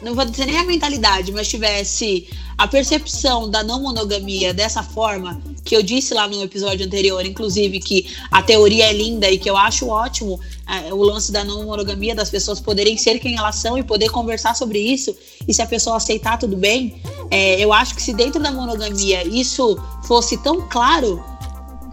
S2: não vou dizer nem a mentalidade, mas tivesse a percepção da não monogamia dessa forma, que eu disse lá no episódio anterior, inclusive, que a teoria é linda e que eu acho ótimo é, o lance da não monogamia, das pessoas poderem ser quem elas são e poder conversar sobre isso, e se a pessoa aceitar, tudo bem. É, eu acho que se dentro da monogamia isso fosse tão claro,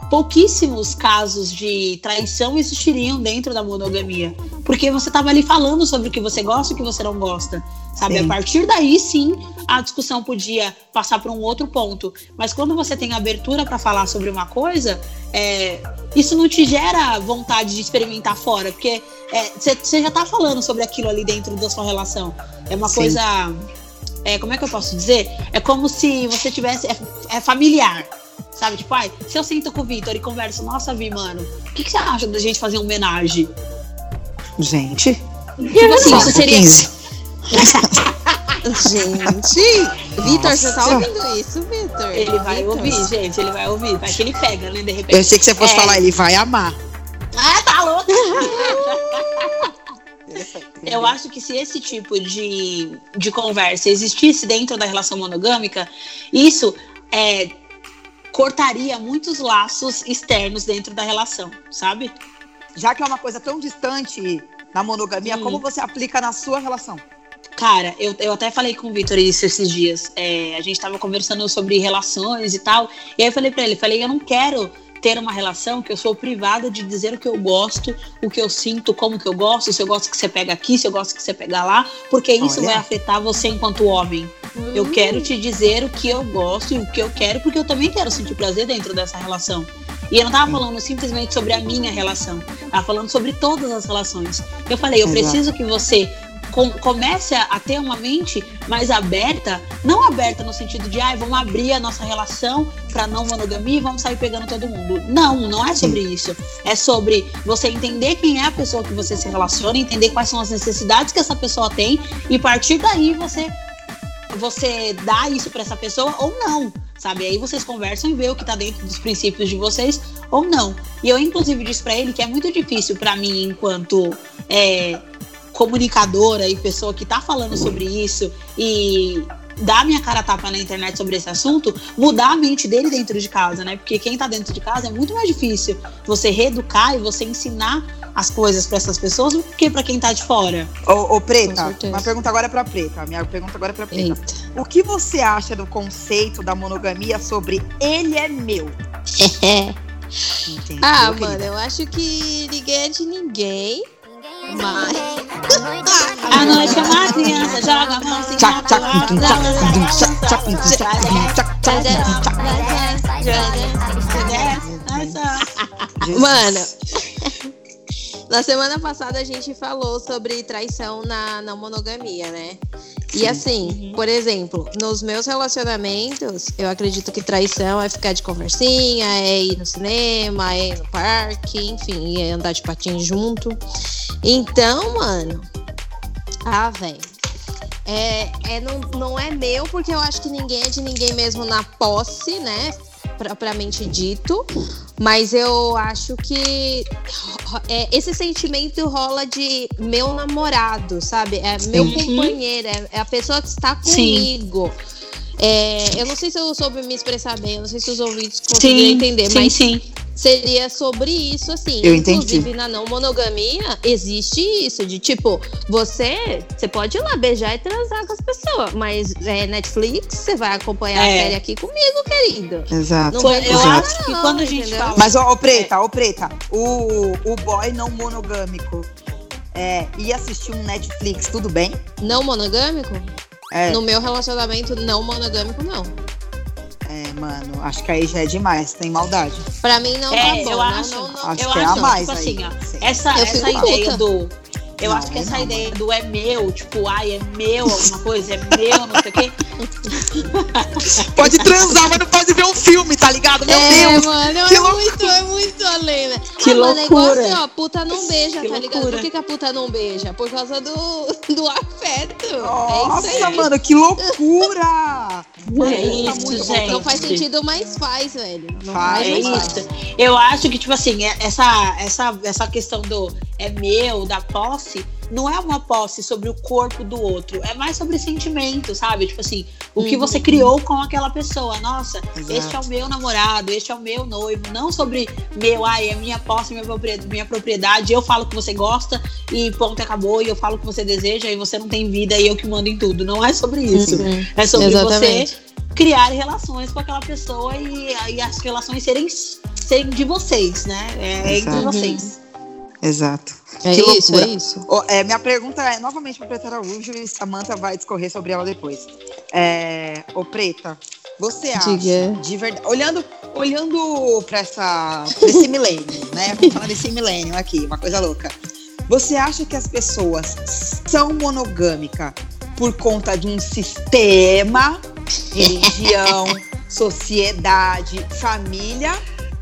S2: pouquíssimos casos de traição existiriam dentro da monogamia. Porque você estava ali falando sobre o que você gosta e o que você não gosta. Sabe? Sim. A partir daí, sim, a discussão podia passar para um outro ponto. Mas quando você tem abertura para falar sobre uma coisa, é, isso não te gera vontade de experimentar fora. Porque você é, já está falando sobre aquilo ali dentro da sua relação. É uma sim. coisa. É, como é que eu posso dizer? É como se você tivesse. É, é familiar. Sabe, tipo, pai, se eu sinto com o Vitor e converso, nossa, Vi, mano, o que, que, você acha da gente fazer um homenagem?
S1: Gente.
S2: Tipo assim, isso seria.
S3: gente, Vitor, você tá ouvindo isso, Vitor?
S2: Ele vai Victor. ouvir, gente, ele vai ouvir. Vai que ele pega, né, de repente.
S1: Eu sei que você fosse é. falar, ele vai amar.
S2: Ah, tá louco! Eu acho que se esse tipo de, de conversa existisse dentro da relação monogâmica, isso é, cortaria muitos laços externos dentro da relação, sabe?
S1: Já que é uma coisa tão distante na monogamia, Sim. como você aplica na sua relação?
S2: Cara, eu, eu até falei com o Vitor isso esses dias. É, a gente tava conversando sobre relações e tal. E aí eu falei pra ele, falei, eu não quero ter uma relação que eu sou privada de dizer o que eu gosto, o que eu sinto, como que eu gosto, se eu gosto que você pega aqui, se eu gosto que você pega lá, porque isso Olha. vai afetar você enquanto homem. Eu quero te dizer o que eu gosto e o que eu quero, porque eu também quero sentir prazer dentro dessa relação. E eu não tava falando simplesmente sobre a minha relação, tava falando sobre todas as relações. Eu falei, eu preciso que você com, comece a, ter uma mente mais aberta, não aberta no sentido de, ah, vamos abrir a nossa relação para não monogamia e vamos sair pegando todo mundo. Não, não é sobre Sim. isso. É sobre você entender quem é a pessoa que você se relaciona, entender quais são as necessidades que essa pessoa tem e partir daí você você dá isso para essa pessoa ou não, sabe? Aí vocês conversam e vê o que tá dentro dos princípios de vocês ou não. E eu inclusive disse para ele que é muito difícil para mim enquanto é, comunicadora e pessoa que está falando sobre isso e dar minha cara a tapa na internet sobre esse assunto, mudar a mente dele dentro de casa, né? Porque quem tá dentro de casa é muito mais difícil você reeducar e você ensinar as coisas para essas pessoas do que para quem tá de fora.
S1: Ô, ô Preta, uma pergunta agora é pra Preta. Minha pergunta agora é pra Preta. Eita. O que você acha do conceito da monogamia sobre ele é meu?
S3: ah, mano, eu acho que ninguém é de ninguém. Mas.
S2: A noite é uma criança, joga a mão assim.
S3: Mano, na semana passada a gente falou sobre traição na, na monogamia, né? E assim, por exemplo, nos meus relacionamentos, eu acredito que traição é ficar de conversinha, é ir no cinema, é ir no parque, enfim, é andar de patins junto. Então, mano. Ah, velho. É, é, não, não é meu, porque eu acho que ninguém é de ninguém mesmo na posse, né? Propriamente dito. Mas eu acho que é, esse sentimento rola de meu namorado, sabe? É meu uhum. companheiro, é, é, a pessoa que está comigo. É, eu não sei se eu soube me expressar bem, eu não sei se os ouvintes conseguiram entender, sim, mas sim seria sobre isso, assim.
S1: Eu Inclusive,
S3: entendi. na não monogamia, existe isso, de tipo, você, você pode ir lá beijar e transar com as pessoas, mas é Netflix, você vai acompanhar é. a série aqui comigo, querido.
S1: Exato.
S2: Não eu Exato. acho que quando a gente entendeu? fala.
S1: Mas, ó, preta, ó, preta, o, o boy não monogâmico é, ia assistir um Netflix, tudo bem?
S3: Não monogâmico? É. No meu relacionamento não monogâmico, não
S1: mano, acho que aí já é demais, tem maldade.
S3: Pra mim não
S2: é,
S3: tá bom.
S2: Eu acho,
S3: não,
S2: não, acho eu que é a mais. Tipo assim, ó, essa, essa ideia do eu não, acho que essa não. ideia do é meu, tipo, ai, é meu alguma coisa, é meu, não sei o quê.
S1: Pode transar, mas não pode ver um filme, tá ligado? Meu
S3: é,
S1: Deus!
S3: Mano, que é loucura. muito, é muito além, né?
S2: Que ah, loucura. Mano, é igual assim,
S3: ó, puta não beija, que tá ligado? Por que, que, a puta não beija? Por causa do, do afeto.
S1: Nossa,
S3: é
S1: mano, que loucura!
S2: é isso, tá gente.
S3: Não faz sentido, mas faz, velho. Não
S2: faz,
S3: faz,
S2: é isso. Eu acho que, tipo assim, é, essa, essa, essa questão do é meu, da posse, não é uma posse sobre o corpo do outro, é mais sobre sentimento, sabe? Tipo assim, o que você uhum. criou com aquela pessoa. Nossa, Exato. este é o meu namorado, este é o meu noivo. Não sobre meu, ai, é minha posse, minha propriedade, minha propriedade. Eu falo que você gosta e ponto, acabou. E eu falo que você deseja e você não tem vida e eu que mando em tudo. Não é sobre isso. Uhum. É sobre Exatamente. você criar relações com aquela pessoa e, e as relações serem, serem de vocês, né? É entre vocês.
S1: Exato.
S3: É que isso, loucura. é isso.
S1: Oh, é, minha pergunta é novamente para Preta Araújo e Samantha vai discorrer sobre ela depois. É, ô Preta, você acha Diga. de verdade, olhando, olhando para essa esse milênio, né? Vamos falar desse milênio aqui, uma coisa louca. Você acha que as pessoas são monogâmicas por conta de um sistema, religião, sociedade, família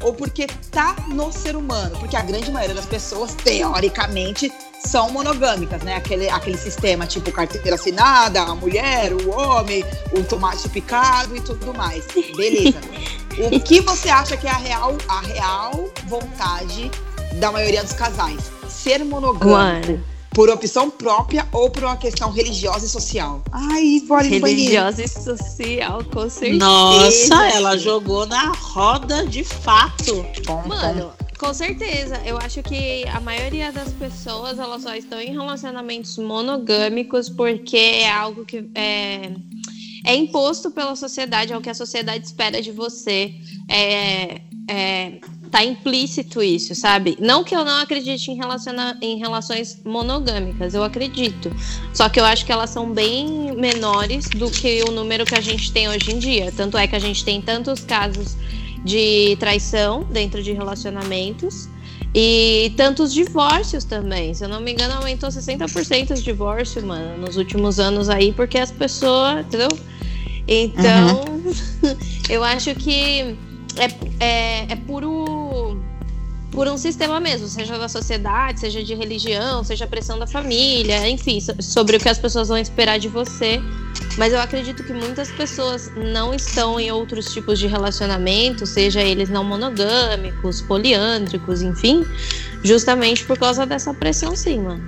S1: ou porque tá no ser humano, porque a grande maioria das pessoas, teoricamente, são monogâmicas, né? Aquele, aquele sistema tipo carteira assinada, a mulher, o homem, o tomate picado e tudo mais. Beleza. o que você acha que é a real, a real vontade da maioria dos casais? Ser monogâmico. Mano por opção própria ou por uma questão religiosa e social?
S3: Ai, bora Religiosa e social, com certeza.
S2: Nossa, ela jogou na roda de fato.
S3: Mano, Com certeza. Eu acho que a maioria das pessoas elas só estão em relacionamentos monogâmicos porque é algo que é, é imposto pela sociedade, é o que a sociedade espera de você. É, é, tá implícito isso, sabe? Não que eu não acredite em, relaciona em relações monogâmicas, eu acredito. Só que eu acho que elas são bem menores do que o número que a gente tem hoje em dia. Tanto é que a gente tem tantos casos de traição dentro de relacionamentos e tantos divórcios também. Se eu não me engano, aumentou 60% de divórcio, mano, nos últimos anos aí, porque as pessoas, entendeu? Então, uhum. eu acho que é, é, é puro por um sistema mesmo, seja da sociedade, seja de religião, seja pressão da família, enfim, sobre o que as pessoas vão esperar de você. Mas eu acredito que muitas pessoas não estão em outros tipos de relacionamento, seja eles não monogâmicos, poliândricos, enfim, justamente por causa dessa pressão sim, mano.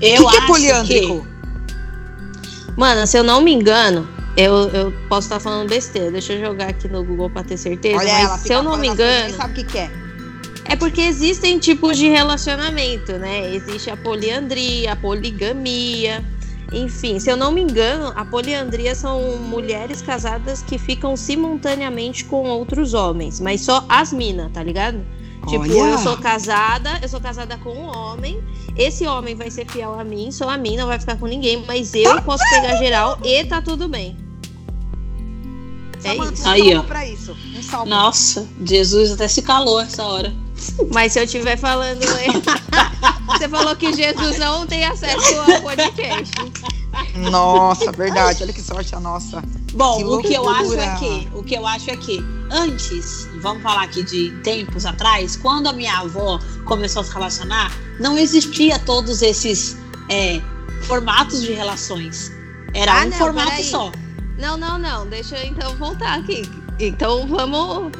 S1: Eu o que, que é poliândrico?
S3: Que... Mano, se eu não me engano, eu, eu posso estar falando besteira. Deixa eu jogar aqui no Google para ter certeza.
S1: Olha
S3: mas
S1: ela,
S3: se eu não me engano.
S1: Sabe o que, é?
S3: É porque existem tipos de relacionamento, né? Existe a poliandria, a poligamia. Enfim, se eu não me engano, a poliandria são mulheres casadas que ficam simultaneamente com outros homens, mas só as minas, tá ligado? Tipo, Olha. eu sou casada, eu sou casada com um homem, esse homem vai ser fiel a mim, sou a mim, não vai ficar com ninguém, mas eu posso pegar geral e tá tudo bem.
S1: É isso. Aí, ó. Pra isso. Um
S2: Nossa, Jesus até se calou essa hora.
S3: Mas se eu estiver falando. Você falou que Jesus não tem acesso ao podcast.
S1: Nossa, verdade. Olha que sorte a nossa.
S2: Bom, que o que eu acho é que, o que eu acho é que antes, vamos falar aqui de tempos atrás, quando a minha avó começou a se relacionar, não existia todos esses é, formatos de relações. Era ah, um não, formato só.
S3: Não, não, não. Deixa eu então voltar aqui. Então vamos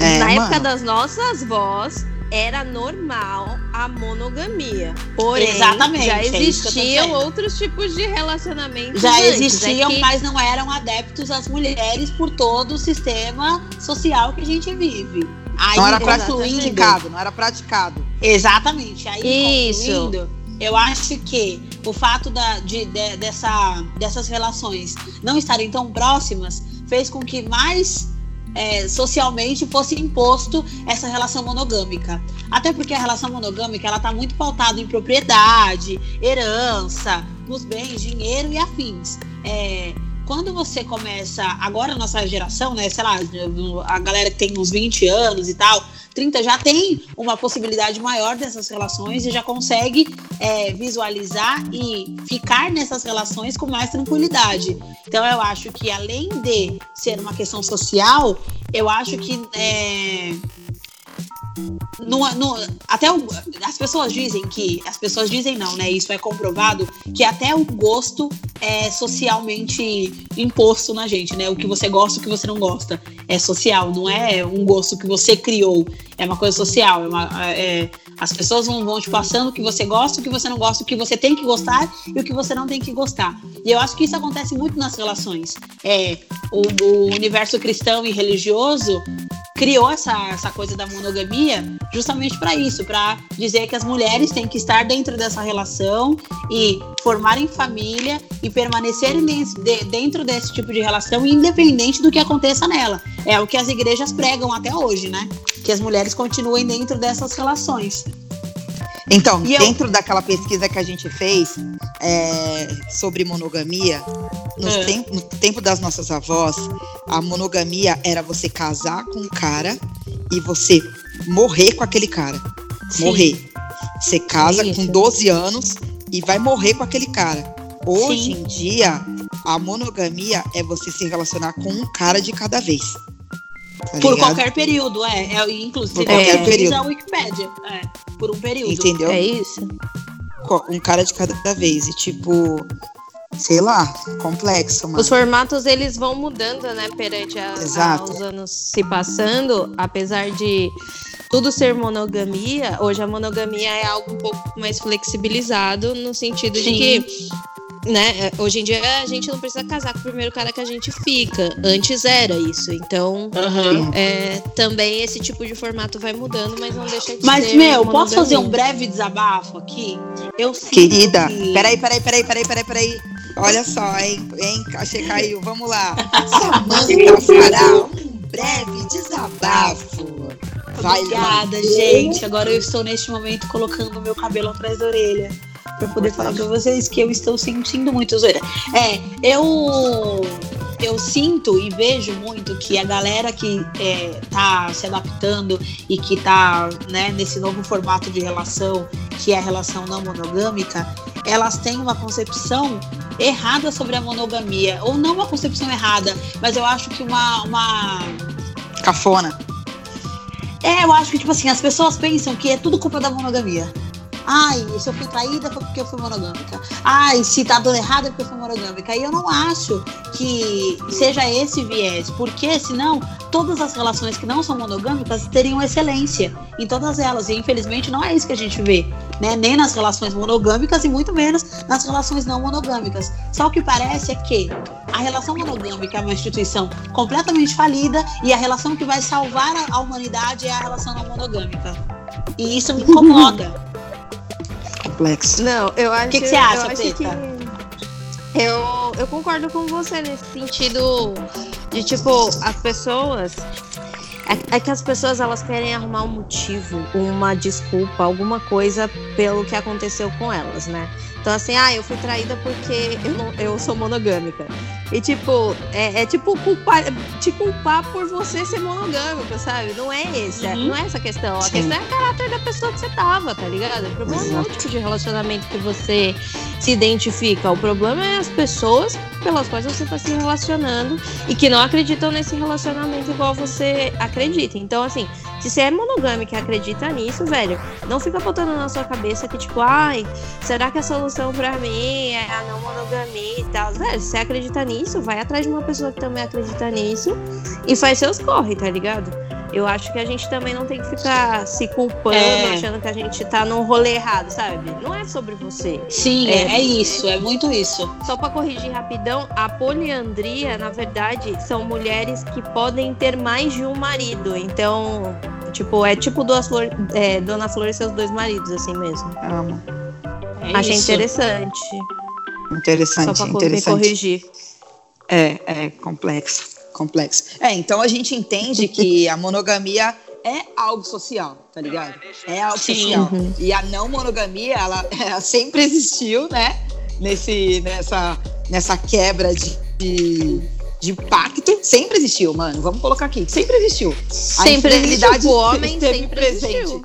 S3: é, Na mano. época das nossas vós, era normal a monogamia. Porém, Exatamente, já é existiam é outros tipos de relacionamentos.
S2: Já antes, existiam, é que... mas não eram adeptos às mulheres por todo o sistema social que a gente vive.
S1: Aí, não era praticado, não era praticado.
S2: Exatamente. Aí, Isso. eu acho que o fato da, de, de, dessa, dessas relações não estarem tão próximas fez com que mais é, socialmente fosse imposto essa relação monogâmica. Até porque a relação monogâmica ela está muito pautada em propriedade, herança, nos bens, dinheiro e afins. É, quando você começa, agora nossa geração, né, sei lá, a galera que tem uns 20 anos e tal, 30 já tem uma possibilidade maior dessas relações e já consegue é, visualizar e ficar nessas relações com mais tranquilidade. Então eu acho que além de ser uma questão social, eu acho que é, no, no, até o, as pessoas dizem que as pessoas dizem não, né? Isso é comprovado que até o gosto é socialmente imposto na gente, né? O que você gosta, o que você não gosta é social, não é um gosto que você criou, é uma coisa social. É uma, é, as pessoas vão, vão te passando o que você gosta, o que você não gosta, o que você tem que gostar e o que você não tem que gostar. E eu acho que isso acontece muito nas relações. É, o, o universo cristão e religioso criou essa, essa coisa da monogamia justamente para isso, para dizer que as mulheres têm que estar dentro dessa relação e formarem família e permanecerem dentro desse tipo de relação, independente do que aconteça nela. É o que as igrejas pregam até hoje, né? Que as mulheres continuem dentro dessas relações.
S1: Então, e dentro eu... daquela pesquisa que a gente fez é, sobre monogamia, é. tempo, no tempo das nossas avós, a monogamia era você casar com um cara e você morrer com aquele cara. Sim. Morrer. Você casa Sim, com 12 anos e vai morrer com aquele cara. Hoje Sim. em dia, a monogamia é você se relacionar com um cara de cada vez.
S2: Tá por qualquer período, é. é inclusive, por qualquer é, período. a Wikipédia. É, por um período.
S1: Entendeu?
S3: É isso.
S1: Um cara de cada vez. E tipo, sei lá, complexo, mano.
S3: Os formatos eles vão mudando, né, perante a, a, os anos se passando, apesar de tudo ser monogamia, hoje a monogamia é algo um pouco mais flexibilizado no sentido Sim. de que né, é, hoje em dia a gente não precisa casar com o primeiro cara que a gente fica. Antes era isso. Então,
S1: Uhum.
S3: é, também esse tipo de formato vai mudando, mas não deixa de
S2: Mas,
S3: ser.
S2: meu, posso fazer um breve desabafo aqui? Eu sinto
S1: Querida,
S2: que-
S1: peraí, peraí, peraí, peraí, peraí, peraí. Olha só, hein? Hein, Cachê caiu, vamos lá. Samanta fará um breve desabafo. Vai lá.
S2: Obrigada, gente. Agora eu estou neste momento colocando o meu cabelo atrás da orelha. Pra poder falar pra vocês que eu estou sentindo muito zoeira. É, eu. Eu sinto e vejo muito que a galera que é, tá se adaptando e que tá né, nesse novo formato de relação, que é a relação não monogâmica, elas têm uma concepção errada sobre a monogamia. Ou não uma concepção errada, mas eu acho que uma- uma
S1: Cafona.
S2: é, eu acho que, tipo assim, as pessoas pensam que é tudo culpa da monogamia. Ai, se eu fui traída foi porque eu fui monogâmica. Ai, se tá dando errado é porque eu fui monogâmica. E eu não acho que seja esse viés, porque senão todas as relações que não são monogâmicas teriam excelência em todas elas. E infelizmente não é isso que a gente vê, né? Nem nas relações monogâmicas e muito menos nas relações não monogâmicas. Só o que parece é que a relação monogâmica é uma instituição completamente falida e a relação que vai salvar a, humanidade é a relação não monogâmica. E isso me incomoda.
S1: Complexo.
S3: Não, eu acho.
S2: que que você acha,
S3: que
S2: Preta?
S3: eu, eu concordo com você nesse sentido de tipo as pessoas é, é que as pessoas elas querem arrumar um motivo, uma desculpa, alguma coisa pelo que aconteceu com elas, né? Então assim, ah, eu fui traída porque eu, não, eu sou monogâmica. E tipo, é, é tipo culpar, te culpar por você ser monogâmica, sabe? Não é esse, é-
S2: Uhum.
S3: não é essa questão. A
S1: Sim.
S3: questão é o caráter da pessoa que você tava, tá ligado? O problema não é o tipo de relacionamento que você se identifica. O problema é as pessoas pelas quais você está se relacionando e que não acreditam nesse relacionamento igual você acredita. Então, assim, se você é monogâmico e acredita nisso, velho, não fica botando na sua cabeça que, tipo, ai, será que a solução pra mim é a não monogamia e tal? Velho, se você acredita nisso, vai atrás de uma pessoa que também acredita nisso e faz seus corre, tá ligado? Eu acho que a gente também não tem que ficar se culpando,
S2: É.
S3: achando que a gente tá num rolê errado, sabe? Não é sobre você.
S2: Sim,
S3: É.
S2: é, isso, é muito isso.
S3: Só pra corrigir rapidão, a poliandria, na verdade, são mulheres que podem ter mais de um marido. Então, tipo, é tipo Dona Flor, é, Dona Flor e seus dois maridos, assim mesmo.
S1: Amo.
S2: É
S3: Achei
S2: isso.
S3: interessante.
S1: Interessante,
S3: Só pra me
S1: interessante.
S3: corrigir.
S1: É, é complexo, complexo. É, então a gente entende que a monogamia é algo social, tá ligado? É algo
S2: Sim.
S1: social.
S3: Uhum.
S1: E a não monogamia, ela, ela sempre existiu, né? Nesse, nessa, nessa quebra de, de, de pacto, sempre existiu, mano. Vamos colocar aqui, sempre existiu. A
S3: Sempre existiu. O homem sempre
S1: presente.
S3: existiu.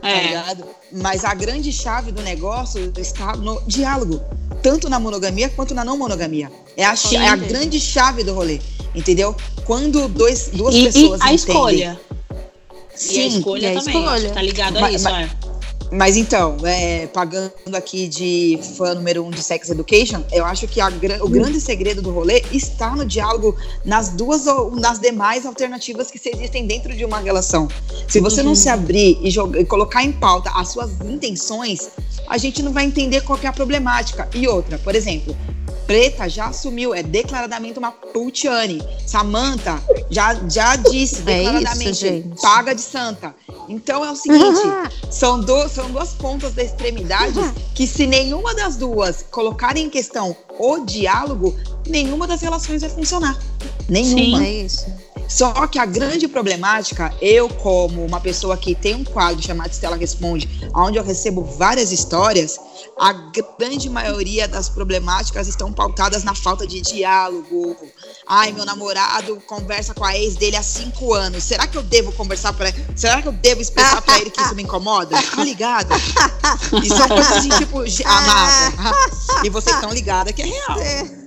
S1: Tá
S2: É.
S1: ligado? Mas a grande chave do negócio está no diálogo, tanto na monogamia quanto na não monogamia. É a, é a
S3: Sim.
S1: grande chave do rolê, entendeu? Quando dois, duas
S2: E, e
S1: pessoas
S2: a
S1: entendem-
S2: escolha. e a
S1: Sim,
S2: escolha
S3: e a
S2: também.
S3: escolha.
S2: Tá ligado a
S1: Mas-
S2: isso,
S1: mas-
S2: é.
S1: Mas então, é, pagando aqui de fã número um de Sex Education, eu acho que gra- o grande segredo do rolê está no diálogo nas duas ou nas demais alternativas que existem dentro de uma relação. Se você não se abrir e, jogar- e colocar em pauta as suas intenções, a gente não vai entender qual é a problemática. E outra, por exemplo, Preta já assumiu, é declaradamente uma putiane. Samantha já, já disse
S3: É
S1: declaradamente,
S3: isso, gente.
S1: paga de santa. Então é o seguinte, são, do- são duas pontas da extremidade que, se nenhuma das duas colocarem em questão o diálogo, nenhuma das relações vai funcionar. Nenhuma.
S3: É isso.
S1: Só que a grande problemática, eu, como uma pessoa que tem um quadro chamado Estela Responde, onde eu recebo várias histórias, a grande maioria das problemáticas estão pautadas na falta de diálogo. Ai, meu namorado conversa com a ex dele há cinco anos. Será que eu devo conversar para Será que eu devo expressar pra ele que isso me incomoda? Tá ligada? E são coisas assim, tipo, ge- amada. E vocês estão ligadas que é real.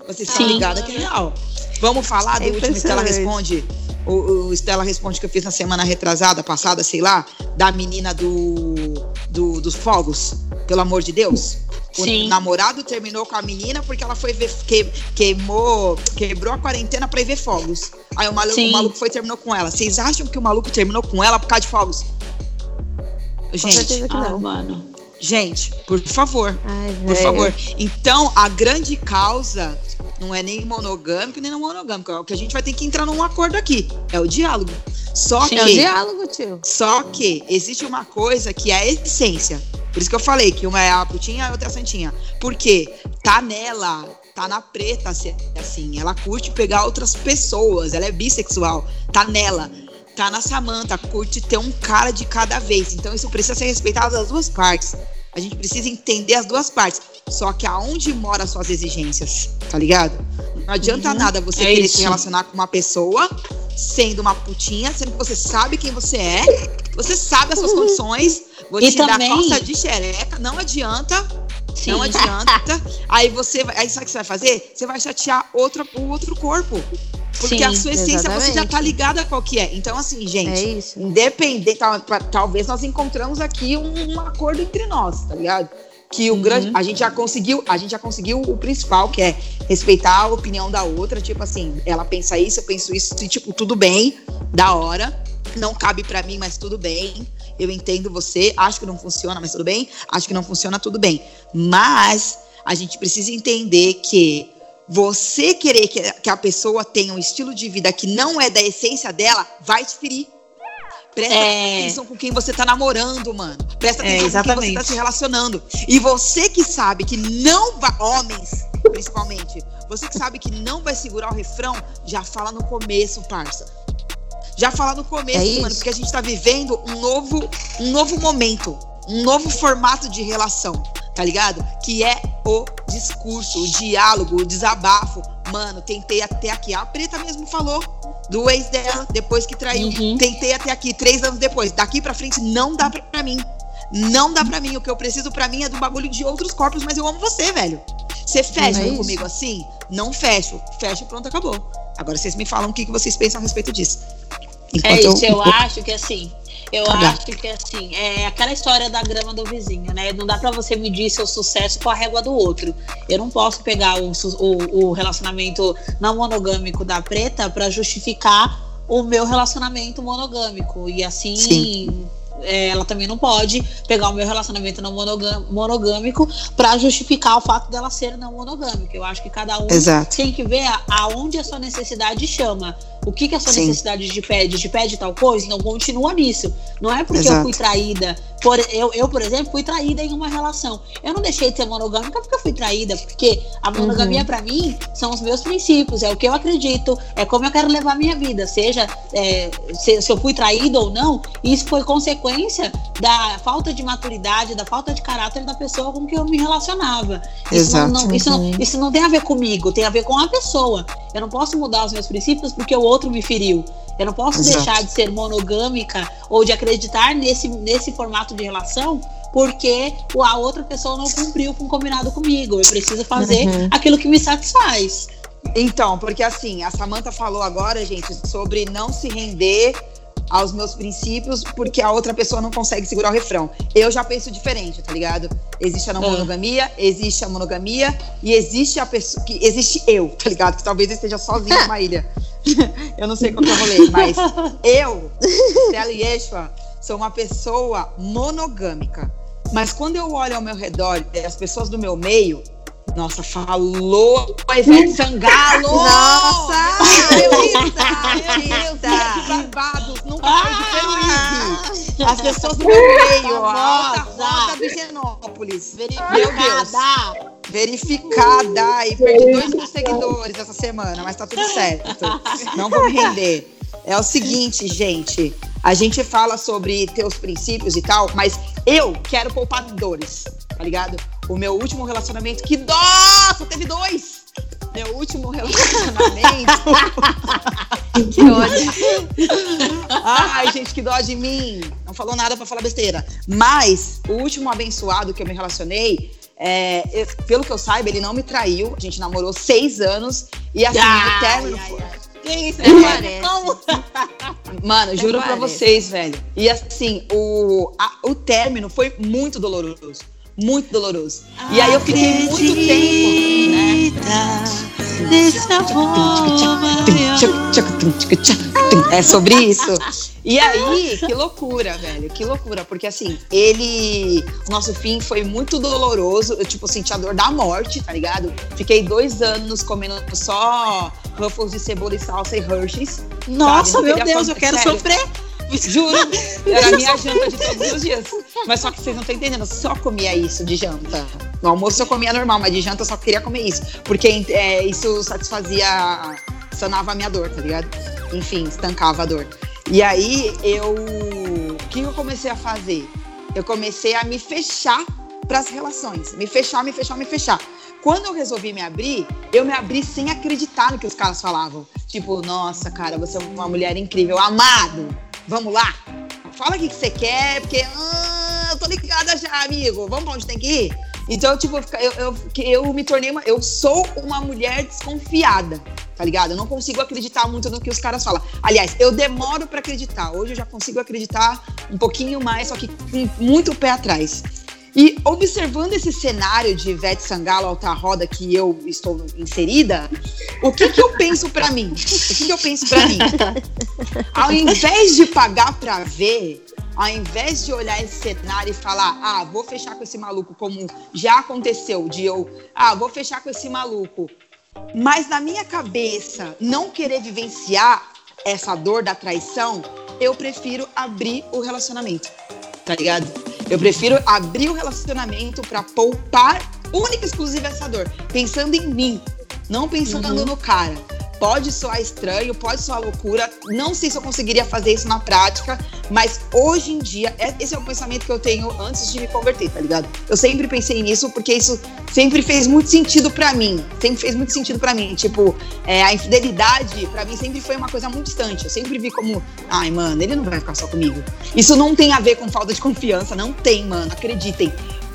S1: Vocês estão ligadas que é real. Vamos falar do
S3: É
S1: último Estela
S3: impressionante.
S1: Responde? O, o Estela Responde que eu fiz na semana retrasada, passada, sei lá, da menina do, do dos fogos, pelo amor de Deus. O
S2: Sim.
S1: namorado terminou com a menina porque ela foi ver, que, queimou, quebrou a quarentena pra ir ver fogos. Aí o maluco, o maluco foi e terminou com ela. Vocês acham que o maluco terminou com ela por causa de fogos?
S3: Com certeza
S1: Gente,
S3: que
S2: Ah,
S3: não.
S2: mano.
S1: Gente, por favor,
S3: Ai,
S1: por favor. Então, a grande causa não é nem monogâmico nem não monogâmico. É o que a gente vai ter que entrar num acordo aqui. É o diálogo. Só
S3: É o
S1: que
S3: diálogo, tio.
S1: Só que existe uma coisa que é a essência. Por isso que eu falei que uma é a putinha e a outra é a santinha. Porque tá nela, tá na preta, se- assim. Ela curte pegar outras pessoas, ela é bissexual. Tá nela. Tá na Samanta, curte ter um cara de cada vez. Então isso precisa ser respeitado das duas partes. A gente precisa entender as duas partes. Só que aonde mora as suas exigências, tá ligado? Não adianta nada você
S2: É
S1: querer
S2: isso.
S1: se relacionar com uma pessoa sendo uma putinha, sendo que você sabe quem você é, você sabe as suas condições, vou
S2: E
S1: te dar
S2: também-
S1: costa de xereca, não adianta,
S2: Sim.
S1: não adianta. Aí você vai, aí sabe o que você vai fazer? Você vai chatear outra, o outro corpo. Porque
S2: Sim,
S1: a sua essência você já
S3: exatamente.
S1: tá ligada a qual que é. Então, assim, gente,
S3: É
S1: independente, tal- talvez nós encontramos aqui um, um acordo entre nós, tá ligado? Que o grande, a gente já conseguiu, a gente já conseguiu o principal, que é respeitar a opinião da outra, tipo assim, ela pensa isso, eu penso isso, e, tipo, tudo bem, da hora, não cabe pra mim, mas tudo bem. Eu entendo você, acho que não funciona, mas tudo bem. Acho que não funciona, tudo bem. Mas a gente precisa entender que você querer que, a pessoa tenha um estilo de vida que não é da essência dela, vai te ferir. Presta
S2: É.
S1: atenção com quem você tá namorando, mano. Presta
S2: É,
S1: atenção com quem você
S2: exatamente.
S1: tá se relacionando. E você que sabe que não vai. Homens, principalmente. Você que sabe que não vai segurar o refrão, já fala no começo, parça. Já fala no começo,
S3: É
S1: mano, porque a gente tá vivendo um novo, um novo momento, um novo formato de relação, tá ligado? Que é o discurso, o diálogo, o desabafo. Mano, tentei até aqui. A Preta mesmo falou do ex dela, depois que traiu.
S2: Uhum.
S1: Tentei até aqui, três anos depois. Daqui pra frente não dá pra, mim. Não dá pra mim. O que eu preciso pra mim é do bagulho de outros corpos, mas eu amo você, velho. Você fecha
S3: É
S1: comigo assim? Não fecho. Fecho, pronto, acabou. Agora vocês me falam o que vocês pensam a respeito disso.
S2: É
S1: Enquanto
S2: isso, eu acho que assim. Eu
S1: bem.
S2: acho que assim, é aquela história da grama do vizinho, né? Não dá pra você medir seu sucesso com a régua do outro. Eu não posso pegar o, o, o relacionamento não monogâmico da preta pra justificar o meu relacionamento monogâmico. E assim,
S1: Sim.
S2: é, ela também não pode pegar o meu relacionamento não monogâmico pra justificar o fato dela ser não monogâmica. Eu acho que cada um
S1: Exato.
S2: tem que ver aonde a sua necessidade chama. O que, que a sua
S1: Sim.
S2: necessidade te pede? Te pede tal coisa? Então continua nisso. Não é porque
S1: Exato.
S2: eu fui traída. Por, eu, eu, por exemplo, fui traída em uma relação. Eu não deixei de ser monogâmica porque eu fui traída. Porque a monogamia,
S1: Uhum.
S2: pra mim, são os meus princípios. É o que eu acredito. É como eu quero levar a minha vida. Seja é, se, se eu fui traída ou não, isso foi consequência da falta de maturidade, da falta de caráter da pessoa com que eu me relacionava. Isso não,
S1: Exato.
S2: não- isso, não, isso não tem a ver comigo, tem a ver com a pessoa. Eu não posso mudar os meus princípios porque o outro me feriu. Eu não posso
S1: Exato.
S2: deixar de ser monogâmica ou de acreditar nesse, nesse formato de relação porque a outra pessoa não cumpriu com o combinado comigo. Eu preciso fazer
S3: Uhum.
S2: aquilo que me satisfaz.
S1: Então, porque assim, a Samantha falou agora, gente, sobre não se render aos meus princípios porque a outra pessoa não consegue segurar o refrão. Eu já penso diferente, tá ligado? Existe a não
S2: É.
S1: monogamia, existe a monogamia e existe a pessoa que existe eu, tá ligado? Que talvez eu esteja sozinha numa ilha. eu não sei qual que eu rolei, mas eu, Stella Yeshua, sou uma pessoa monogâmica. Mas quando eu olho ao meu redor, as pessoas do meu meio, nossa, falou a Ivete Sangalo!
S3: Nossa!
S1: Eita! Barbados, nunca foi de Peruíbe. As pessoas do meu meio, a alta
S2: Famosa.
S1: roda de Genópolis. Meu Deus.
S2: Verificada.
S1: Verificada. E perdi dois mil seguidores essa semana, mas tá tudo certo. Não vou me render. É o seguinte, gente. A gente fala sobre teus princípios e tal, mas eu quero poupar dores, tá ligado? O meu último relacionamento, que nossa, teve dois! Meu último relacionamento.
S3: Que ódio.
S1: Ai, gente, que dó de mim. Não falou nada pra falar besteira. Mas o último abençoado que eu me relacionei, é, eu- pelo que eu saiba, ele não me traiu. A gente namorou seis anos. E assim,
S2: Ai,
S1: o término
S2: ai,
S1: foi.
S2: ai.
S3: Parece.
S2: Como?
S1: Mano, juro pra vocês, velho. E assim, o, a- o término foi muito doloroso. Muito doloroso. E aí eu fiquei muito tempo, né? É sobre isso. E aí, que loucura, velho, que loucura, porque assim, ele. Nosso fim foi muito doloroso. Eu, tipo, senti a dor da morte, tá ligado? Fiquei dois anos comendo só Ruffles de cebola e salsa e Hershey's.
S4: Nossa, meu Deus, eu quero sério. sofrer.
S1: Juro, era a minha janta de todos os dias. Mas só que vocês não estão entendendo, eu só comia isso de janta. No almoço eu comia normal, mas de janta eu só queria comer isso. Porque é, isso satisfazia, sanava a minha dor, tá ligado? Enfim, estancava a dor. E aí eu. O que eu comecei a fazer? Eu comecei a me fechar para as relações. Me fechar, me fechar, me fechar. Quando eu resolvi me abrir, eu me abri sem acreditar no que os caras falavam. Tipo, nossa, cara, você é uma mulher incrível. Amado, vamos lá. Fala o que, você quer, porque ah, eu tô ligada já, amigo. Vamos pra onde tem que ir? Então, tipo, eu, eu, eu me tornei uma. Eu sou uma mulher desconfiada, tá ligado? Eu não consigo acreditar muito no que os caras falam. Aliás, eu demoro para acreditar. Hoje eu já consigo acreditar um pouquinho mais, só que com muito pé atrás. E observando esse cenário de Ivete Sangalo alta roda que eu estou inserida, o que que eu penso para mim? O que que eu penso para mim? Ao invés de pagar para ver, ao invés de olhar esse cenário e falar, ah, vou fechar com esse maluco, como já aconteceu, de eu, ah, vou fechar com esse maluco. Mas na minha cabeça, não querer vivenciar essa dor da traição, eu prefiro abrir o relacionamento. Tá ligado? Eu prefiro abrir o relacionamento para poupar única e exclusiva essa dor, pensando em mim, não pensando uhum. no cara. Pode soar estranho, pode soar loucura. Não sei se eu conseguiria fazer isso na prática, mas hoje em dia, é, esse é o pensamento que eu tenho antes de me converter, tá ligado? Eu sempre pensei nisso porque isso sempre fez muito sentido para mim. Sempre fez muito sentido para mim. Tipo, é, a infidelidade, para mim, sempre foi uma coisa muito distante. Eu sempre vi como, ai, mano, ele não vai ficar só comigo. Isso não tem a ver com falta de confiança, não tem, mano, acreditem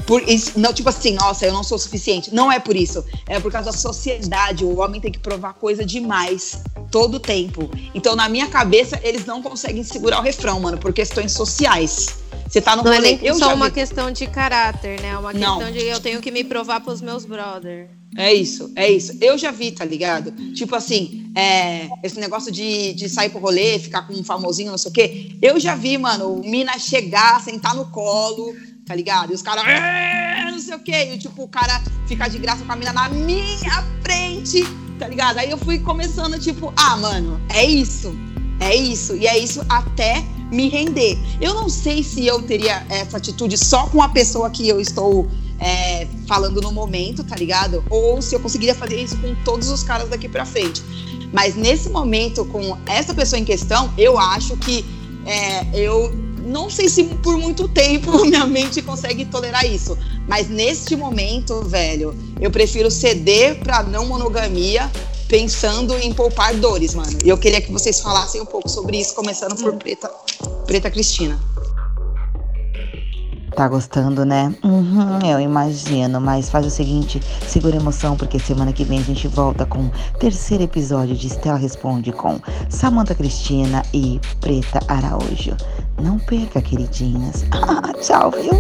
S1: por isso, não, tipo assim, nossa, eu não sou suficiente. Não é por isso. É por causa da sociedade. O homem tem que provar coisa demais todo tempo. Então, na minha cabeça, eles não conseguem segurar o refrão, mano, por questões sociais. Você tá no
S3: Não
S1: rolê.
S3: é nem só uma vi... questão de caráter, né? É uma questão não. de eu tenho que me provar pros meus brothers.
S1: É isso, é isso. Eu já vi, tá ligado? Tipo assim, é, esse negócio de, de sair pro rolê, ficar com um famosinho, não sei o quê. Eu já vi, mano, mina chegar, sentar no colo, tá ligado? E os caras, é, não sei o quê. E tipo, o cara ficar de graça com a mina na minha frente, tá ligado? Aí eu fui começando, tipo, ah, mano, é isso. É isso. E é isso até me render. Eu não sei se eu teria essa atitude só com a pessoa que eu estou é, falando no momento, tá ligado? Ou se eu conseguiria fazer isso com todos os caras daqui pra frente. Mas nesse momento, com essa pessoa em questão, eu acho que é, eu não sei se por muito tempo minha mente consegue tolerar isso, mas neste momento, velho, eu prefiro ceder para não monogamia, pensando em poupar dores, mano. E eu queria que vocês falassem um pouco sobre isso, começando por Preta, Preta Cristina.
S5: Tá gostando, né? Uhum, eu imagino, mas faz o seguinte, segura a emoção porque semana que vem a gente volta com o terceiro episódio de Estela Responde com Samantha Cristina e Preta Araújo. Não perca, queridinhas. Ah, tchau, viu?